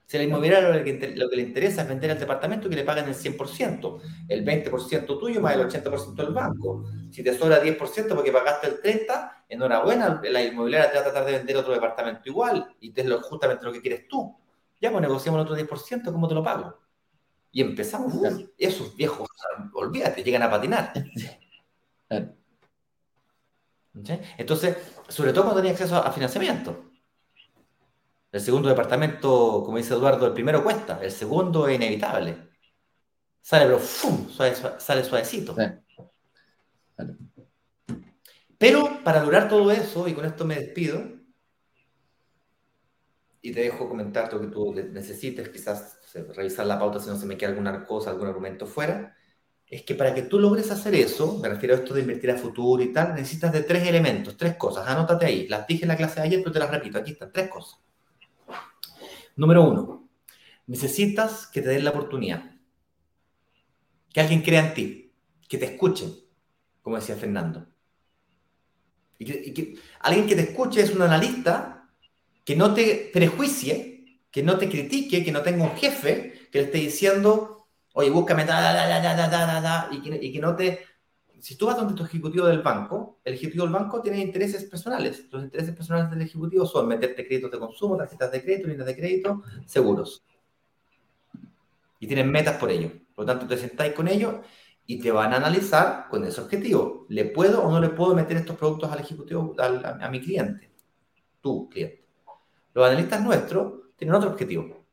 Si la inmobiliaria lo que, le interesa es vender el departamento que le paguen el 100%, el 20% tuyo más el 80% del banco. Si te sobra 10% porque pagaste el 30%, enhorabuena, la inmobiliaria te va a tratar de vender otro departamento igual y te es justamente lo que quieres tú. Ya, pues negociamos el otro 10%, ¿cómo te lo pago? Y empezamos, esos viejos, olvídate, llegan a patinar. Entonces, sobre todo cuando tenías acceso a financiamiento. El segundo departamento, como dice Eduardo, el primero cuesta, el segundo es inevitable. Sale, pero ¡fum! sale suavecito. Pero para lograr todo eso, y con esto me despido, y te dejo comentar lo que tú necesites, quizás revisar la pauta si no se me queda alguna cosa, algún argumento fuera. es que para que tú logres hacer eso, me refiero a esto de invertir a futuro y tal, necesitas de tres elementos, tres cosas. Anótate ahí. Las dije en la clase de ayer, pero te las repito. Aquí están, tres cosas. Número uno, necesitas que te den la oportunidad. Que alguien crea en ti, que te escuchen, como decía Fernando. Alguien que te escuche es un analista que no te prejuicie, que no te critique, que no tenga un jefe que le esté diciendo, oye, búscame, y, que, no te... Si tú vas donde tu ejecutivo del banco, el ejecutivo del banco tiene intereses personales. Los intereses personales del ejecutivo son meterte créditos de consumo, tarjetas de crédito, líneas de crédito, seguros. Y tienen metas por ello. Por lo tanto, te sentáis con ellos y te van a analizar con ese objetivo. ¿Le puedo o no le puedo meter estos productos al ejecutivo, a, mi cliente? Tu cliente. Los analistas nuestros tienen otro objetivo.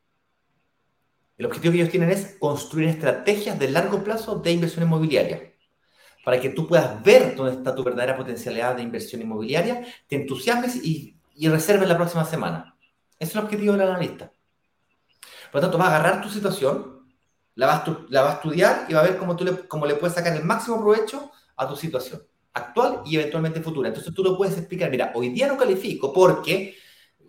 El objetivo que ellos tienen es construir estrategias de largo plazo de inversión inmobiliaria. Para que tú puedas ver dónde está tu verdadera potencialidad de inversión inmobiliaria, te entusiasmes y, y reserves la próxima semana. Ese es el objetivo del analista. Por lo tanto, va a agarrar tu situación, la va, a, la va a estudiar y va a ver cómo, tú le, cómo le puedes sacar el máximo provecho a tu situación actual y eventualmente futura. Entonces tú lo puedes explicar, mira, hoy día no califico porque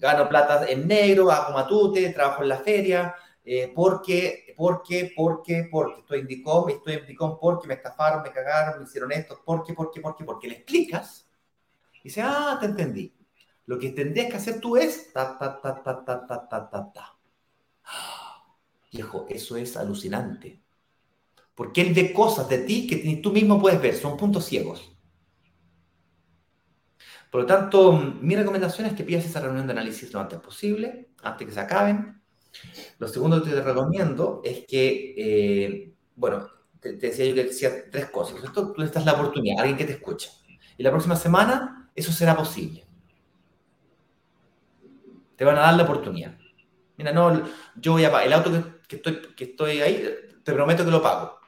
gano plata en negro, hago matute, trabajo en la feria, eh, porque, porque, porque, porque estoy en DICOM, estoy en DICOM porque me estafaron, me cagaron, me hicieron esto, porque, porque, porque, porque le explicas y dice, ah, te entendí. Lo que tendrías que hacer tú es ta, ta, ta, ta, ta, ta, ta, ta, ta. Viejo, eso es alucinante. Porque él ve cosas de ti que tú mismo puedes ver, son puntos ciegos. Por lo tanto, mi recomendación es que pidas esa reunión de análisis lo antes posible, antes que se acaben. Lo segundo que te recomiendo es que, eh, bueno, te, decía yo que decía tres cosas. Esto tú necesitas la oportunidad, alguien que te escuche. Y la próxima semana eso será posible. Te van a dar la oportunidad. Mira, no, yo voy a pagar el auto que que estoy, que estoy ahí, te prometo que lo pago.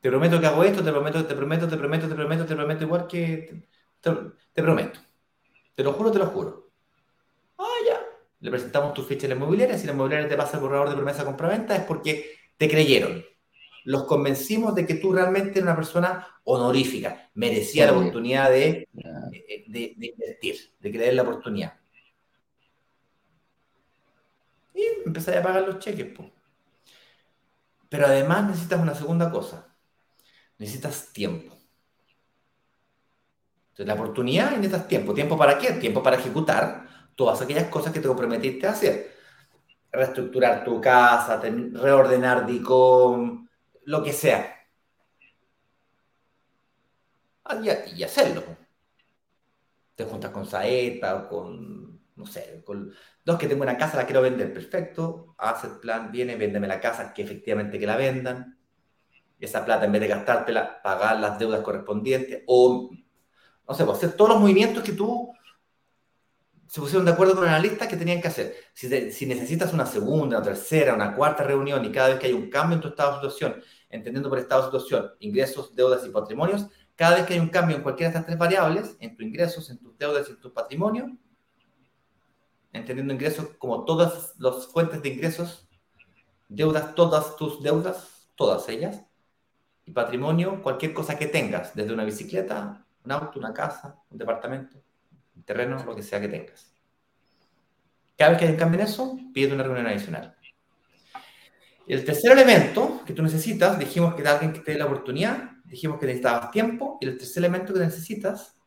Te prometo que hago esto, te prometo, te prometo, te prometo, te prometo, te prometo, igual que... Te, prometo. Te lo juro, te lo juro. Ah, ya. Le presentamos tu ficha a la inmobiliaria. Si la inmobiliaria te pasa el borrador de promesa compra-venta es porque te creyeron. Los convencimos de que tú realmente eres una persona honorífica. Merecía la oportunidad de, de, de, de invertir, de creer la oportunidad. Y empecé a pagar los cheques. Pero además necesitas una segunda cosa. Necesitas tiempo. Entonces, la oportunidad necesitas tiempo. ¿Tiempo para qué? Tiempo para ejecutar todas aquellas cosas que te comprometiste a hacer. Reestructurar tu casa, reordenar DICOM, lo que sea. Ah, y, hacerlo. Te juntas con Saeta o con, no sé, con Dos, que tengo una casa, la quiero vender. Perfecto. Hace el plan, viene, véndeme la casa, que efectivamente que la vendan. Esa plata, en vez de gastártela, pagar las deudas correspondientes. O, no sé, pues, hacer todos los movimientos que tú se pusieron de acuerdo con el analista que tenían que hacer. Si, si, necesitas una segunda, una tercera, una cuarta reunión y cada vez que hay un cambio en tu estado de situación, entendiendo por estado de situación ingresos, deudas y patrimonios, cada vez que hay un cambio en cualquiera de estas tres variables, en tus ingresos, en tus deudas y en tu patrimonio, entendiendo ingresos como todas las fuentes de ingresos, deudas, todas tus deudas, todas ellas, y patrimonio, cualquier cosa que tengas, desde una bicicleta, un auto, una casa, un departamento, un terreno, lo que sea que tengas. Cada vez que hay un cambio en eso, pide una reunión adicional. El tercer elemento que tú necesitas, dijimos que alguien que te dé la oportunidad, dijimos que necesitabas tiempo, y el tercer elemento que necesitas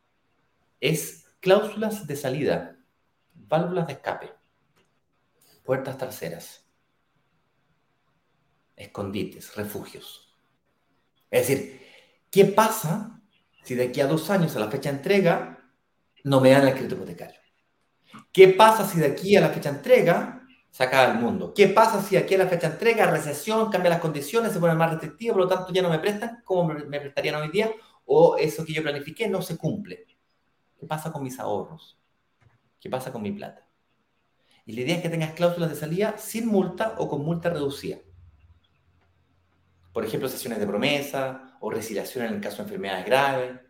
es cláusulas de salida válvulas de escape, puertas traseras, escondites, refugios. Es decir, ¿qué pasa si de aquí a dos años a la fecha de entrega no me dan el crédito hipotecario? ¿Qué pasa si de aquí a la fecha de entrega se acaba el mundo? ¿Qué pasa si de aquí a la fecha de entrega, recesión, cambia las condiciones, se pone más restrictiva, por lo tanto ya no me prestan como me prestarían hoy día? ¿O eso que yo planifiqué no se cumple? ¿Qué pasa con mis ahorros? ¿Qué pasa con mi plata? Y la idea es que tengas cláusulas de salida sin multa o con multa reducida. Por ejemplo, sesiones de promesa o resiliación en el caso de enfermedades graves.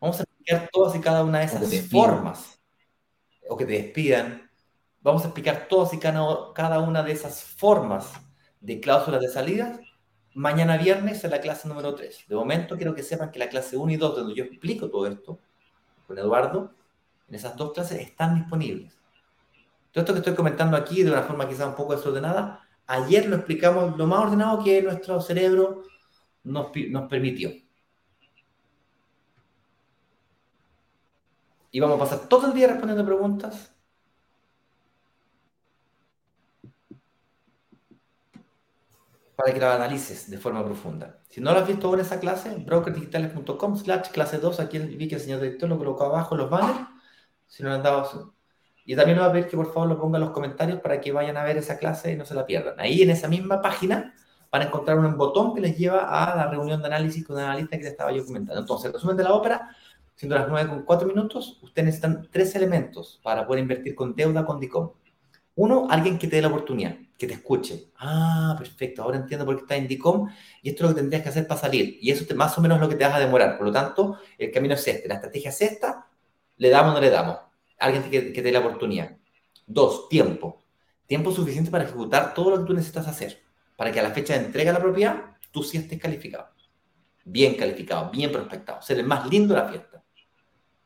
Vamos a explicar todas y cada una de esas formas. O que te despidan. Vamos a explicar todas y cada una de esas formas de cláusulas de salida mañana viernes en la clase número 3. De momento quiero que sepan que la clase 1 y 2, donde yo explico todo esto con Eduardo, en esas dos clases están disponibles. Todo esto que estoy comentando aquí de una forma quizá un poco desordenada, ayer lo explicamos lo más ordenado que nuestro cerebro nos, nos permitió. Y vamos a pasar todo el día respondiendo preguntas para que la analices de forma profunda. Si no lo has visto ahora esa clase, brokerdigitales.com slash clase 2, aquí vi que el señor director lo colocó abajo en los banners, si no lo han dado. Y también lo va a ver que por favor lo ponga en los comentarios para que vayan a ver esa clase y no se la pierdan. Ahí en esa misma página van a encontrar un botón que les lleva a la reunión de análisis con un analista que les estaba yo comentando. Entonces, el resumen de la ópera, siendo las 9 con 4 minutos, ustedes necesitan tres elementos para poder invertir con deuda con DICOM. Uno, alguien que te dé la oportunidad, que te escuche. Ah, perfecto, ahora entiendo por qué estás en DICOM y esto es lo que tendrías que hacer para salir. Y eso es más o menos lo que te vas a demorar. Por lo tanto, el camino es este. La estrategia es esta, le damos o no le damos. Alguien que, que te dé la oportunidad. Dos, tiempo. Tiempo suficiente para ejecutar todo lo que tú necesitas hacer. Para que a la fecha de entrega de la propiedad, tú sí estés calificado. Bien calificado, bien prospectado. Ser el más lindo de la fiesta.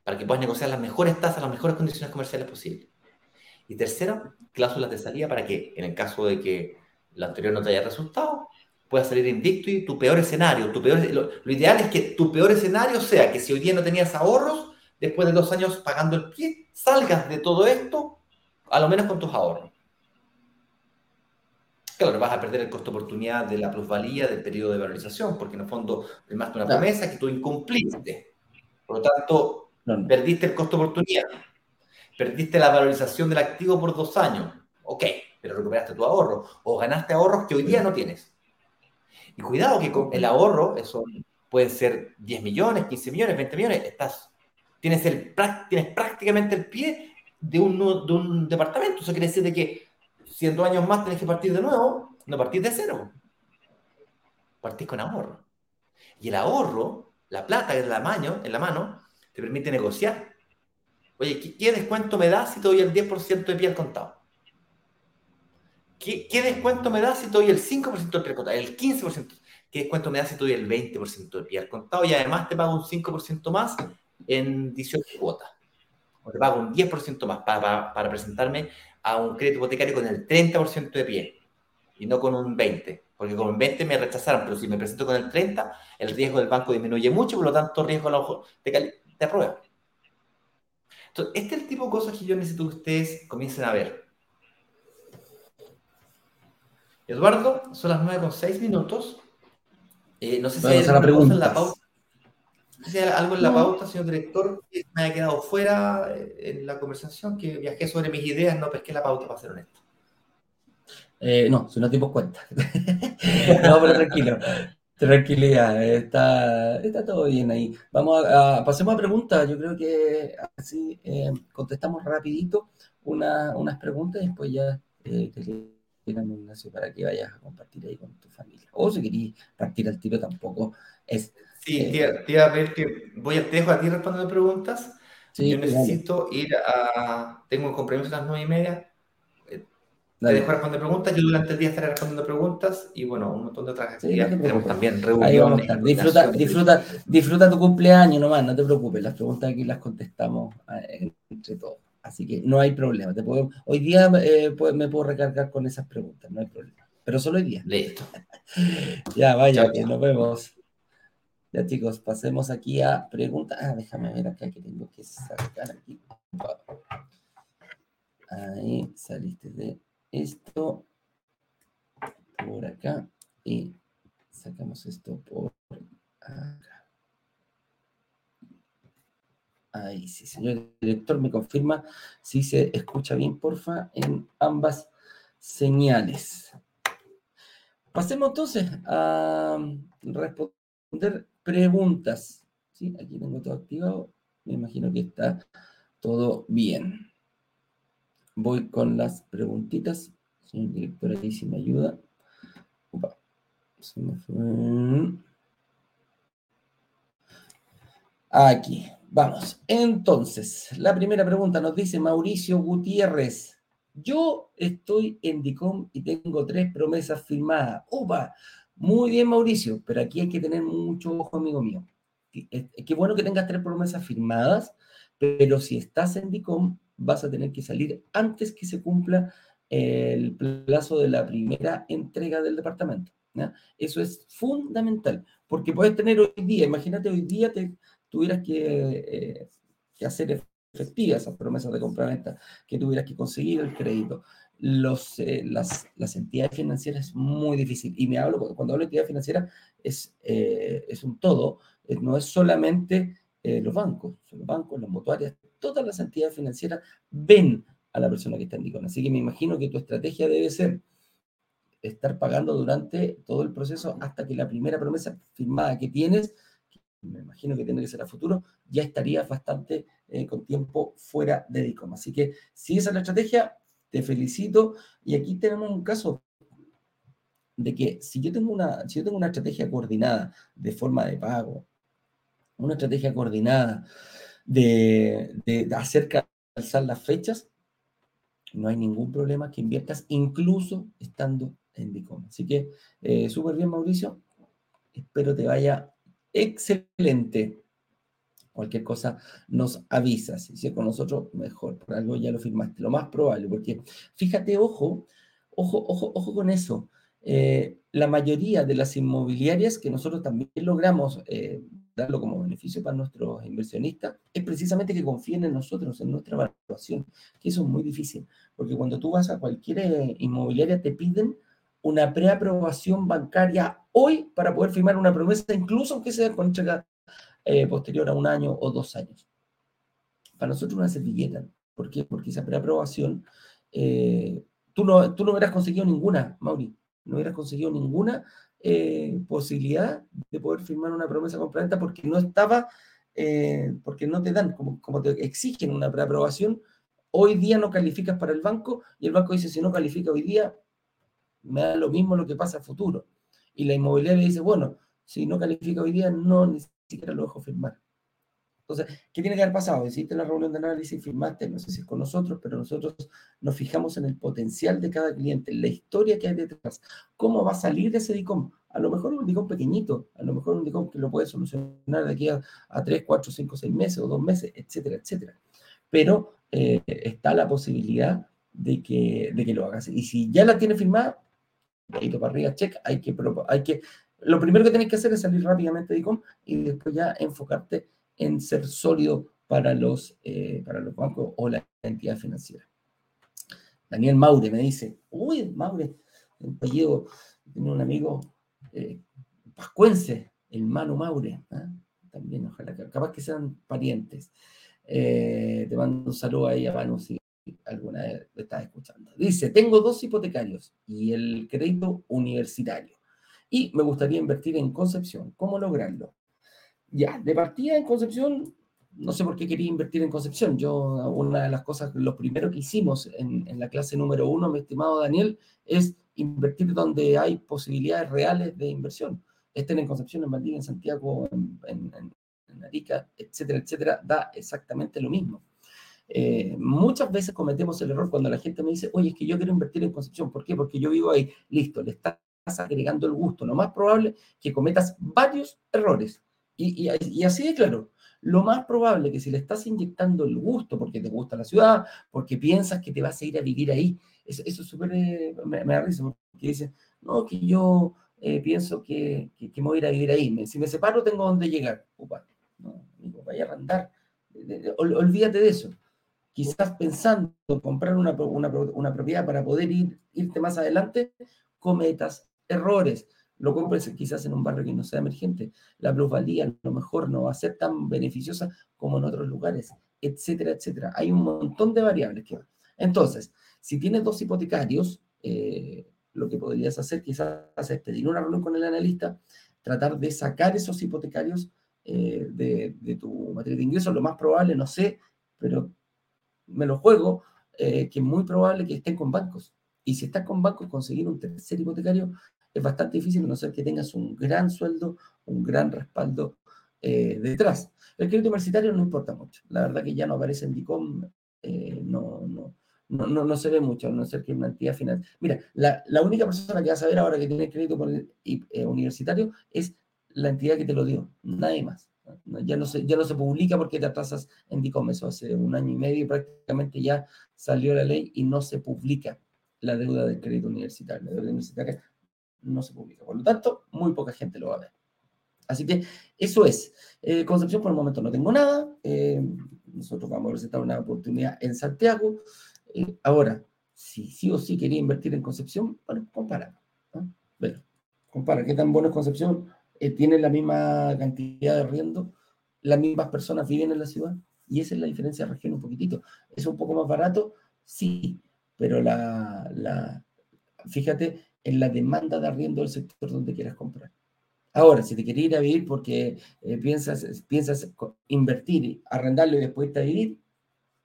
Para que puedas negociar las mejores tasas, las mejores condiciones comerciales posibles. Y tercero, cláusulas de salida para que, en el caso de que la anterior no te haya resultado, puedas salir invicto y tu peor escenario, tu peor, lo, ideal es que tu peor escenario sea que si hoy día no tenías ahorros, después de dos años pagando el pie, salgas de todo esto, a lo menos con tus ahorros. Claro, vas a perder el costo de oportunidad de la plusvalía del periodo de valorización, porque en el fondo firmaste una promesa que tú incumpliste. Por lo tanto, perdiste el costo de oportunidad. Perdiste la valorización del activo por dos años. Ok, pero recuperaste tu ahorro. O ganaste ahorros que hoy día no tienes. Y cuidado que con el ahorro, eso puede ser 10 millones, 15 millones, 20 millones, estás, tienes, el, tienes prácticamente el pie de un, de un departamento. Eso quiere decir de que 100 años más tienes que partir de nuevo, no partir de cero. Partís con ahorro. Y el ahorro, la plata que es la mano, en la mano, te permite negociar Oye, ¿qué, descuento me da si te doy el 10% de pie al contado? ¿Qué, descuento me da si te doy el 5% de pie al contado? El 15%. ¿Qué descuento me da si te doy el 20% de pie al contado? Y además te pago un 5% más en 18 cuotas. O te pago un 10% más para, presentarme a un crédito hipotecario con el 30% de pie y no con un 20%. Porque con un 20 me rechazaron, pero si me presento con el 30, el riesgo del banco disminuye mucho, por lo tanto, riesgo de, de aprueba. Entonces, este es el tipo de cosas que yo necesito que ustedes comiencen a ver. Eduardo, son las 9 con 6 minutos. Eh, no sé si hay algo en la pauta. No sé si hay algo en la pauta, señor director, que me haya quedado fuera eh, en la conversación, que viajé sobre mis ideas, no pesqué la pauta, para ser honesto. Eh, no, si no te cuenta. no, pero tranquilo. Tranquilidad, está, está todo bien ahí. Vamos a, pasemos a preguntas. Yo creo que así eh, contestamos rapidito unas preguntas y después ya eh, te un Ignacio para que vayas a compartir ahí con tu familia. O si querías partir al tiro tampoco es. Sí, eh, tía, a ver que voy a, te dejo a ti respondiendo preguntas. Yo necesito ir a. Tengo un compromiso a las nueve y media te dejo responder preguntas, yo durante el día estaré respondiendo preguntas y bueno, un montón de otras actividades tenemos también, reuniones. Disfruta, disfruta, disfruta tu cumpleaños nomás, no te preocupes, las preguntas aquí las contestamos eh, entre todos. Así que no hay problema. Te puedo, hoy día eh, me puedo recargar con esas preguntas, no hay problema. Pero solo hoy día. Listo. ya, vaya, nos vemos. Ya chicos, pasemos aquí a preguntas. Ah, déjame ver acá que tengo que sacar aquí. Ahí saliste de esto por acá y sacamos esto por acá. Ahí sí, señor director, me confirma si se escucha bien, porfa, en ambas señales. Pasemos entonces a responder preguntas. ¿Sí? Aquí tengo todo activado. Me imagino que está todo bien. Voy con las preguntitas. Señor director, ahí si me ayuda. Aquí, vamos. Entonces, la primera pregunta nos dice Mauricio Gutiérrez. Yo estoy en DICOM y tengo tres promesas firmadas. ¡Opa! Muy bien, Mauricio, pero aquí hay que tener mucho ojo, amigo mío. Qué bueno que tengas tres promesas firmadas, pero si estás en DICOM, vas a tener que salir antes que se cumpla el plazo de la primera entrega del departamento. Eso es fundamental, porque puedes tener hoy día, imagínate hoy día te tuvieras que, eh, que hacer efectivas esas promesas de compra-venta, que tuvieras que conseguir el crédito. Los, eh, las, las, entidades financieras es muy difícil. Y me hablo, cuando hablo de entidad financiera, es, eh, es un todo, no es solamente los bancos, son los bancos, las mutuarias, todas las entidades financieras ven a la persona que está en DICON. Así que me imagino que tu estrategia debe ser estar pagando durante todo el proceso hasta que la primera promesa firmada que tienes, me imagino que tiene que ser a futuro, ya estaría bastante eh, con tiempo fuera de DICOM. Así que si esa es la estrategia, te felicito. Y aquí tenemos un caso de que si yo tengo una, si yo tengo una estrategia coordinada de forma de pago, una estrategia coordinada de, de, de acerca alzar las fechas, no hay ningún problema que inviertas, incluso estando en Dicom. Así que eh, súper bien, Mauricio. Espero te vaya excelente. Cualquier cosa nos avisas. Si es con nosotros, mejor. Por algo ya lo firmaste. Lo más probable, porque fíjate, ojo, ojo, ojo, ojo con eso. Eh, la mayoría de las inmobiliarias que nosotros también logramos eh, darlo como beneficio para nuestros inversionistas, es precisamente que confíen en nosotros, en nuestra evaluación, que eso es muy difícil, porque cuando tú vas a cualquier eh, inmobiliaria te piden una preaprobación bancaria hoy para poder firmar una promesa, incluso aunque sea con entrega eh, posterior a un año o dos años. Para nosotros una servilleta. ¿Por qué? Porque esa preaprobación, eh, tú, no, tú no hubieras conseguido ninguna, Mauri, no hubieras conseguido ninguna eh, posibilidad de poder firmar una promesa compraventa porque no estaba, porque no te dan, como, como te exigen una preaprobación, hoy día no calificas para el banco y el banco dice, si no califica hoy día, me da lo mismo lo que pasa a futuro. Y la inmobiliaria dice, bueno, si no califica hoy día, no ni siquiera lo dejo firmar. Entonces, ¿qué tiene que haber pasado? Hiciste la reunión de análisis, firmaste, no sé si es con nosotros, pero nosotros nos fijamos en el potencial de cada cliente, en la historia que hay detrás, cómo va a salir de ese DICOM. A lo mejor un DICOM pequeñito, a lo mejor un DICOM que lo puede solucionar de aquí a, a 3, 4, 5, 6 meses o 2 meses, etcétera, etcétera. Pero eh, está la posibilidad de que, de que lo hagas. Y si ya la tiene firmada, ahí para arriba, check, hay que, hay que, lo primero que tienes que hacer es salir rápidamente de DICOM y después ya enfocarte en ser sólido para los, eh, para los bancos o la entidad financiera. Daniel Maure me dice, uy, Maure, el apellido, un amigo eh, pascuense, el Mano Maure, ¿ah? también ojalá, capaz que sean parientes. Eh, te mando un saludo ahí a Manu si alguna vez lo estás escuchando. Dice, tengo dos hipotecarios y el crédito universitario y me gustaría invertir en Concepción. ¿Cómo lograrlo? Ya, de partida en Concepción, no sé por qué quería invertir en Concepción. Yo, una de las cosas, lo primero que hicimos en, la clase número uno, mi estimado Daniel, es invertir donde hay posibilidades reales de inversión. Estén en Concepción, en Valdivia, en Santiago, en, en, Arica, etcétera, etcétera, da exactamente lo mismo. Eh, muchas veces cometemos el error cuando la gente me dice, oye, es que yo quiero invertir en Concepción. ¿Por qué? Porque yo vivo ahí. Listo, le estás agregando el gusto. Lo más probable es que cometas varios errores y, así de claro, lo más probable que si le estás inyectando el gusto porque te gusta la ciudad, porque piensas que te vas a ir a vivir ahí, eso, es súper, eh, me, da risa, porque dicen, no, que yo eh, pienso que, que, me voy a ir a vivir ahí, si me separo tengo donde llegar. Opa, no, vaya a arrendar, olvídate de eso. Quizás pensando en comprar una, una, una propiedad para poder ir, irte más adelante, cometas errores lo compres quizás en un barrio que no sea emergente. La plusvalía a lo mejor no va a ser tan beneficiosa como en otros lugares, etcétera, etcétera. Hay un montón de variables que Entonces, si tienes dos hipotecarios, eh, lo que podrías hacer quizás es pedir una reunión con el analista, tratar de sacar esos hipotecarios eh, de, tu materia de ingresos, lo más probable, no sé, pero me lo juego, eh, que es muy probable que estén con bancos. Y si estás con bancos, conseguir un tercer hipotecario es bastante difícil a no ser que tengas un gran sueldo, un gran respaldo eh, detrás. El crédito universitario no importa mucho. La verdad que ya no aparece en DICOM, eh, no, no, no, no, no se ve mucho, no ser que una entidad financiera. Mira, la, la, única persona que va a saber ahora que tiene crédito por eh, universitario es la entidad que te lo dio, nadie más. Ya no, se, ya no se publica porque te atrasas en Dicom, hace un año y medio prácticamente ya salió la ley y no se publica la deuda del crédito universitario. La deuda universitaria no se publica. Por lo tanto, muy poca gente lo va a ver. Así que eso es. Eh, Concepción por el momento no tengo nada. Eh, nosotros vamos a presentar una oportunidad en Santiago. Eh, ahora, si sí o sí quería invertir en Concepción, bueno, compara. Bueno, compara. ¿Qué tan bueno es Concepción? ¿Tiene la misma cantidad de arriendo? ¿Las mismas personas viven en la ciudad? Y esa es la diferencia de región un poquitito. ¿Es un poco más barato? Sí, pero la, la, fíjate en la demanda de arriendo del sector donde quieras comprar. Ahora, si te quieres ir a vivir porque eh, piensas, piensas invertir, arrendarlo y después irte a vivir,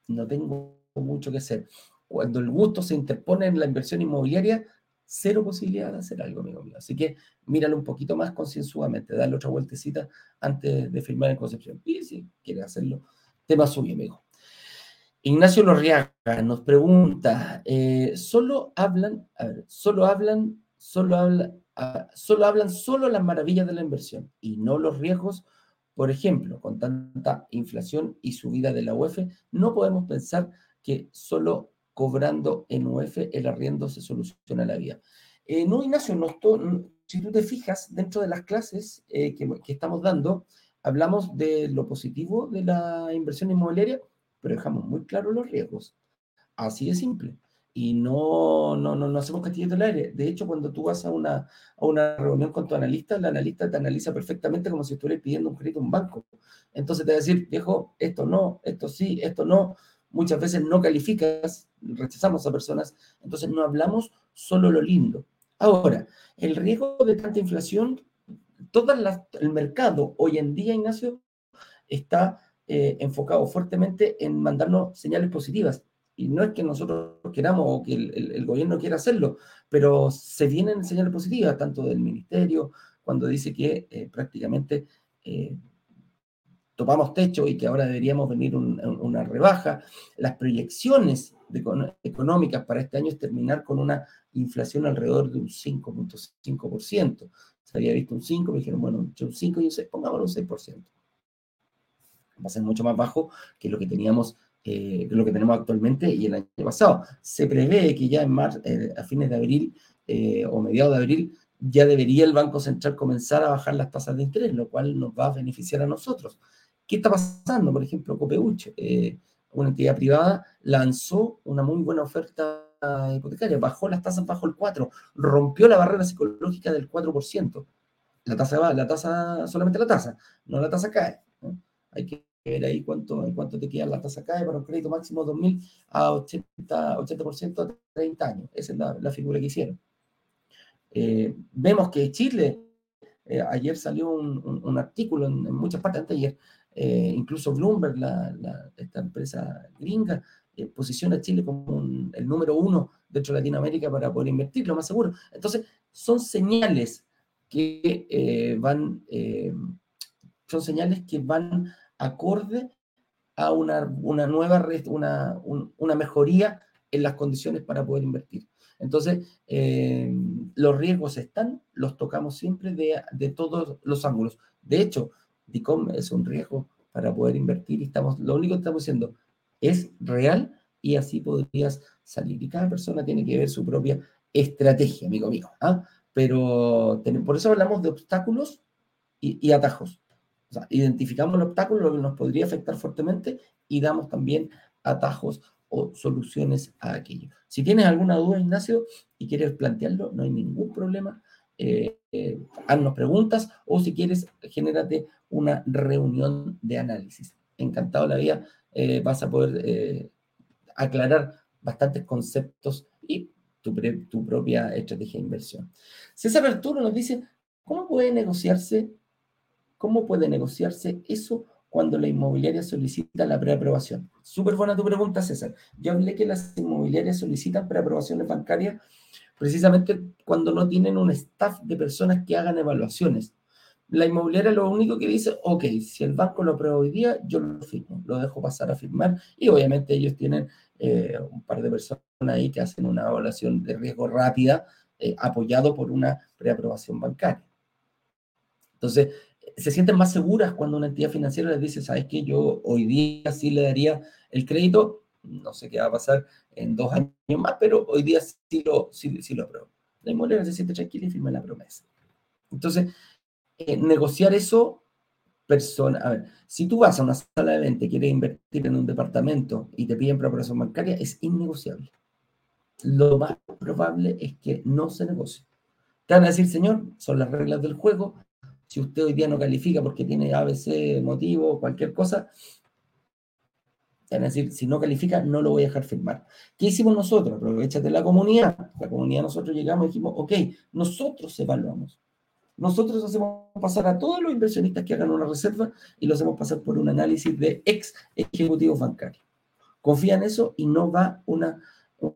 no tengo mucho que hacer. Cuando el gusto se interpone en la inversión inmobiliaria, cero posibilidad de hacer algo, amigo mío. Así que míralo un poquito más concienzudamente, dale otra vueltecita antes de firmar en Concepción. Y si quieres hacerlo, tema suyo, amigo. Ignacio Lorriaga nos pregunta, eh, ¿solo hablan, solo hablan, solo hablan, solo hablan solo las maravillas de la inversión y no los riesgos? Por ejemplo, con tanta inflación y subida de la UEF, no podemos pensar que solo cobrando en UEF el arriendo se soluciona la vida. No, Ignacio, no, si tú te fijas, dentro de las clases eh, que, que estamos dando, hablamos de lo positivo de la inversión inmobiliaria, pero dejamos muy claros los riesgos. Así de simple. Y no, no, no, no hacemos castillos del aire. De hecho, cuando tú vas a una, a una reunión con tu analista, el analista te analiza perfectamente como si estuvieras pidiendo un crédito a un banco. Entonces te va a decir, viejo, esto no, esto sí, esto no. Muchas veces no calificas, rechazamos a personas, entonces no hablamos solo lo lindo. Ahora, el riesgo de tanta inflación, todo el mercado hoy en día, Ignacio, está eh, enfocado fuertemente en mandarnos señales positivas. Y no es que nosotros queramos o que el, gobierno quiera hacerlo, pero se vienen señales positivas, tanto del ministerio, cuando dice que eh, prácticamente eh, topamos techo y que ahora deberíamos venir una rebaja. Las proyecciones económicas para este año es terminar con una inflación alrededor de un 5.5%. Se había visto un 5, me dijeron, bueno, un 5 y un 6, pongámoslo un 6% va a ser mucho más bajo que lo que teníamos, eh, lo que tenemos actualmente y el año pasado. Se prevé que ya en marzo, eh, a fines de abril eh, o mediados de abril ya debería el Banco Central comenzar a bajar las tasas de interés, lo cual nos va a beneficiar a nosotros. ¿Qué está pasando? Por ejemplo, Copeuch, una entidad privada, lanzó una muy buena oferta hipotecaria, bajó las tasas bajo el 4, rompió la barrera psicológica del 4%. La tasa va, la tasa, solamente la tasa, no la tasa cae. Hay que ver ahí cuánto, cuánto te queda la tasa cae para un crédito máximo 2.000 a 80%, 80 a 30 años. Esa es la, figura que hicieron. Eh, vemos que Chile, eh, ayer salió un, artículo en, muchas partes, antes ayer, eh, incluso Bloomberg, esta empresa gringa, posiciona a Chile como el número uno dentro de Latinoamérica para poder invertir, lo más seguro. Entonces, son señales que van son señales que van acorde a una, nueva, una, una mejoría en las condiciones para poder invertir. Entonces, eh, los riesgos están, los tocamos siempre de, todos los ángulos. De hecho, DICOM es un riesgo para poder invertir y estamos, lo único que estamos diciendo es real y así podrías salir. Y cada persona tiene que ver su propia estrategia, amigo mío. ¿ah? Pero por eso hablamos de obstáculos y atajos identificamos el obstáculo, lo que nos podría afectar fuertemente y damos también atajos o soluciones a aquello. Si tienes alguna duda, Ignacio, y quieres plantearlo, no hay ningún problema. Eh, eh, haznos preguntas o si quieres, genérate una reunión de análisis. Encantado la vida, eh, vas a poder aclarar bastantes conceptos y tu, tu propia estrategia de inversión. César Arturo nos dice, ¿cómo puede negociarse ¿Cómo puede negociarse eso cuando la inmobiliaria solicita la preaprobación? Súper buena tu pregunta, César. Yo hablé que las inmobiliarias solicitan preaprobaciones bancarias precisamente cuando no tienen un staff de personas que hagan evaluaciones. La inmobiliaria lo único que dice, ok, si el banco lo aprueba hoy día, yo lo firmo, lo dejo pasar a firmar y obviamente ellos tienen eh, un par de personas ahí que hacen una evaluación de riesgo rápida eh, apoyado por una preaprobación bancaria. Entonces, se sienten más seguras cuando una entidad financiera les dice, sabes que yo hoy día sí le daría el crédito, no sé qué va a pasar en dos años más, pero hoy día sí lo, sí, sí lo apruebo. La inmobiliaria se siente tranquila y firma la promesa. Entonces, eh, negociar eso, persona, a ver, si tú vas a una sala de venta y quieres invertir en un departamento y te piden preparación bancaria, es innegociable. Lo más probable es que no se negocie. Te van a decir, señor, son las reglas del juego. Si usted hoy día no califica porque tiene ABC, motivo, cualquier cosa, es decir, si no califica, no lo voy a dejar firmar. ¿Qué hicimos nosotros? Aprovechate la comunidad. La comunidad nosotros llegamos y dijimos, ok, nosotros evaluamos. Nosotros hacemos pasar a todos los inversionistas que hagan una reserva y lo hacemos pasar por un análisis de ex ejecutivos bancarios. Confía en eso y no va una,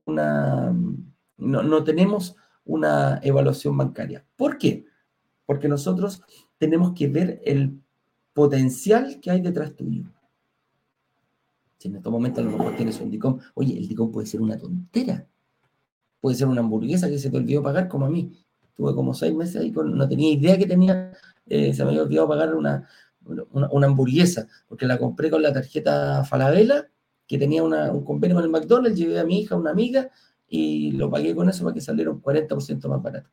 una no, no tenemos una evaluación bancaria. ¿Por qué? Porque nosotros tenemos que ver el potencial que hay detrás tuyo. Si en estos momentos a lo mejor tienes un DICOM, oye, el DICOM puede ser una tontera. Puede ser una hamburguesa que se te olvidó pagar, como a mí. Tuve como seis meses ahí, no tenía idea que tenía, eh, se me había olvidado pagar una, una, hamburguesa, porque la compré con la tarjeta Falabella, que tenía un convenio con el McDonald's, llevé a mi hija, una amiga, y lo pagué con eso para que salieron 40% más barato.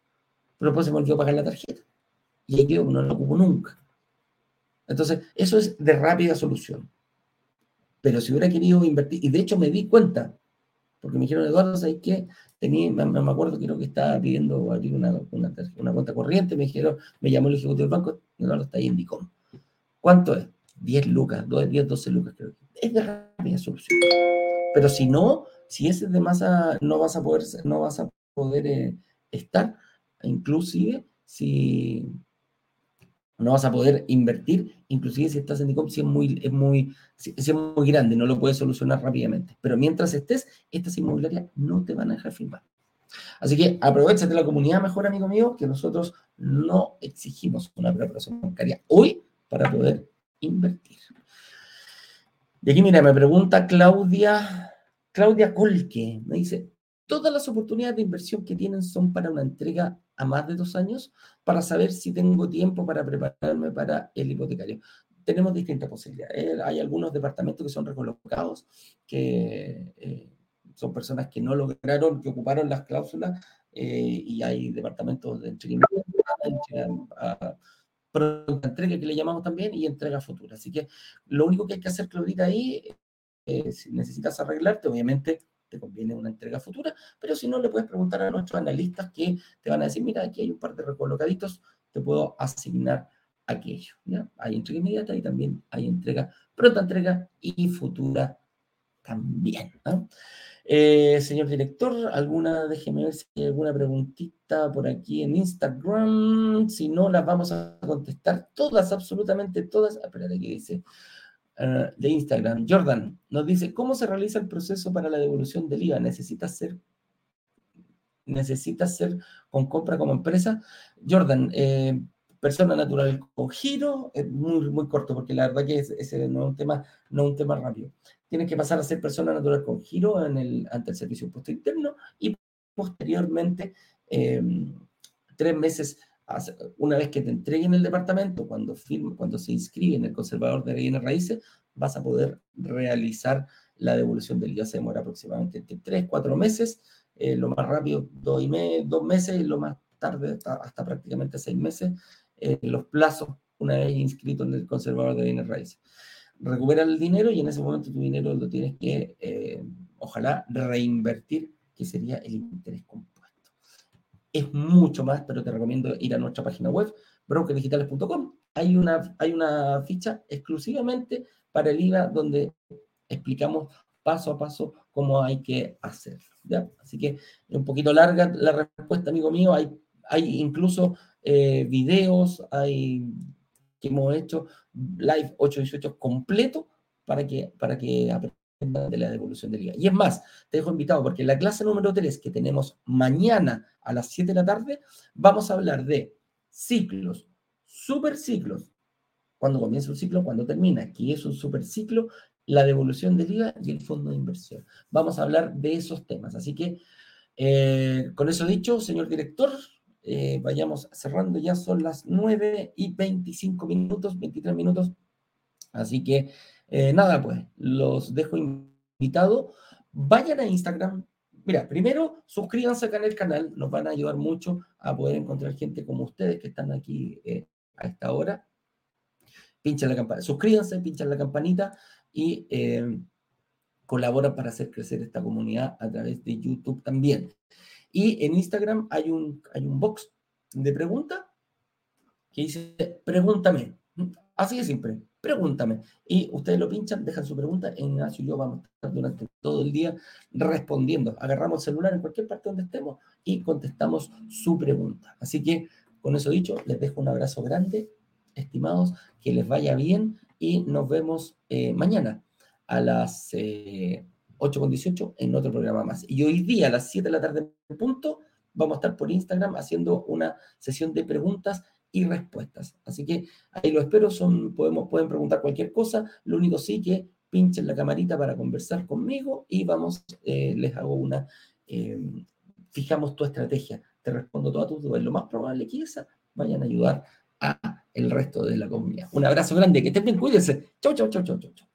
Pero después se me olvidó pagar la tarjeta. Y quedó, no lo ocupo nunca. Entonces, eso es de rápida solución. Pero si hubiera querido invertir, y de hecho me di cuenta, porque me dijeron, Eduardo, ¿sabes qué? Tenía, me, me, acuerdo, creo que estaba pidiendo abrir una, una, cuenta corriente, me dijeron, me llamó el ejecutivo del banco, Eduardo está ahí en Dicom. ¿Cuánto es? 10 lucas, 10, 12 lucas creo. Es de rápida solución. Pero si no, si ese es de masa, no vas a poder, no vas a poder eh, estar, inclusive si no vas a poder invertir, inclusive si estás en DICOM, si es muy, es muy, es muy grande, no lo puedes solucionar rápidamente. Pero mientras estés, estas inmobiliarias no te van a dejar firmar. Así que aprovechate la comunidad mejor, amigo mío, que nosotros no exigimos una preparación bancaria hoy para poder invertir. Y aquí, mira, me pregunta Claudia, Claudia Colque, me dice, todas las oportunidades de inversión que tienen son para una entrega a más de dos años para saber si tengo tiempo para prepararme para el hipotecario. Tenemos distintas posibilidades. Eh, hay algunos departamentos que son recolocados, que eh, son personas que no lograron, que ocuparon las cláusulas, eh, y hay departamentos de entrega, que le llamamos también y entrega futura. Así que lo único que hay que hacer, Claudita, ahí, si necesitas arreglarte, obviamente te conviene una entrega futura, pero si no, le puedes preguntar a nuestros analistas que te van a decir, mira, aquí hay un par de recolocaditos, te puedo asignar aquello. ¿ya? Hay entrega inmediata y también hay entrega, pronta entrega y futura también. Eh, señor director, alguna, déjeme ver si hay alguna preguntita por aquí en Instagram. Si no, las vamos a contestar todas, absolutamente todas. Espérate, aquí dice. Eh, de Instagram. Jordan nos dice, ¿cómo se realiza el proceso para la devolución del IVA? ¿Necesita ser, necesita con compra como empresa? Jordan, eh, persona natural con giro, es muy, muy corto, porque la verdad que ese no es un tema, no un tema rápido. Tienes que pasar a ser persona natural con giro en el, ante el servicio impuesto interno y posteriormente, em, tres meses una vez que te entreguen el departamento, cuando, cuando se inscribe en el conservador de bienes raíces, vas a poder realizar la devolución del IVA. Se demora aproximadamente entre 3, 4 meses, eh, lo más rápido dos, y medio, dos meses y lo más tarde hasta, prácticamente 6 meses, eh, los plazos una vez inscrito en el conservador de bienes raíces. Recupera el dinero y en ese momento tu dinero lo tienes que, eh, ojalá, reinvertir, que sería el interés compuesto es mucho más, pero te recomiendo ir a nuestra página web, brokerdigitales.com. Hay una, hay una ficha exclusivamente para el IVA donde explicamos paso a paso cómo hay que hacerlo. ¿ya? Así que un poquito larga la respuesta, amigo mío. Hay, hay incluso eh, videos hay, que hemos hecho live 818 completo para que, para que de la devolución del IVA. Y es más, te dejo invitado porque la clase número 3 que tenemos mañana a las 7 de la tarde, vamos a hablar de ciclos, superciclos, cuando comienza un ciclo, cuando termina, qué es un superciclo la devolución del IVA y el fondo de inversión. Vamos a hablar de esos temas. Así que, eh, con eso dicho, señor director, eh, vayamos cerrando, ya son las 9 y 25 minutos, 23 minutos. Así que, eh, nada, pues, los dejo invitados. Vayan a Instagram. Mira, primero suscríbanse acá en el canal, nos van a ayudar mucho a poder encontrar gente como ustedes que están aquí a esta hora. Pinchan la campanita, suscríbanse, pinchan la campanita y eh, colaboran para hacer crecer esta comunidad a través de YouTube también. Y en Instagram hay un, hay un box de preguntas que dice, pregúntame. Así de simple, pregúntame. Y ustedes lo pinchan, dejan su pregunta, en Ignacio y yo vamos a estar durante todo el día respondiendo. Agarramos el celular en cualquier parte donde estemos y contestamos su pregunta. Así que, con eso dicho, les dejo un abrazo grande, estimados, que les vaya bien y nos vemos eh, mañana a las eh, 8.18 en otro programa más. Y hoy día a las 7 de la tarde punto vamos a estar por Instagram haciendo una sesión de preguntas y respuestas. Así que ahí lo espero, son, podemos, pueden preguntar cualquier cosa, lo único sí que pinchen la camarita para conversar conmigo y vamos, eh, les hago una, em, fijamos tu estrategia, te respondo todas tus dudas. Lo más probable que esa vayan a ayudar a el resto de la comunidad. Un abrazo grande, que estén bien, cuídense. Chau, chau, chau, chau, chau.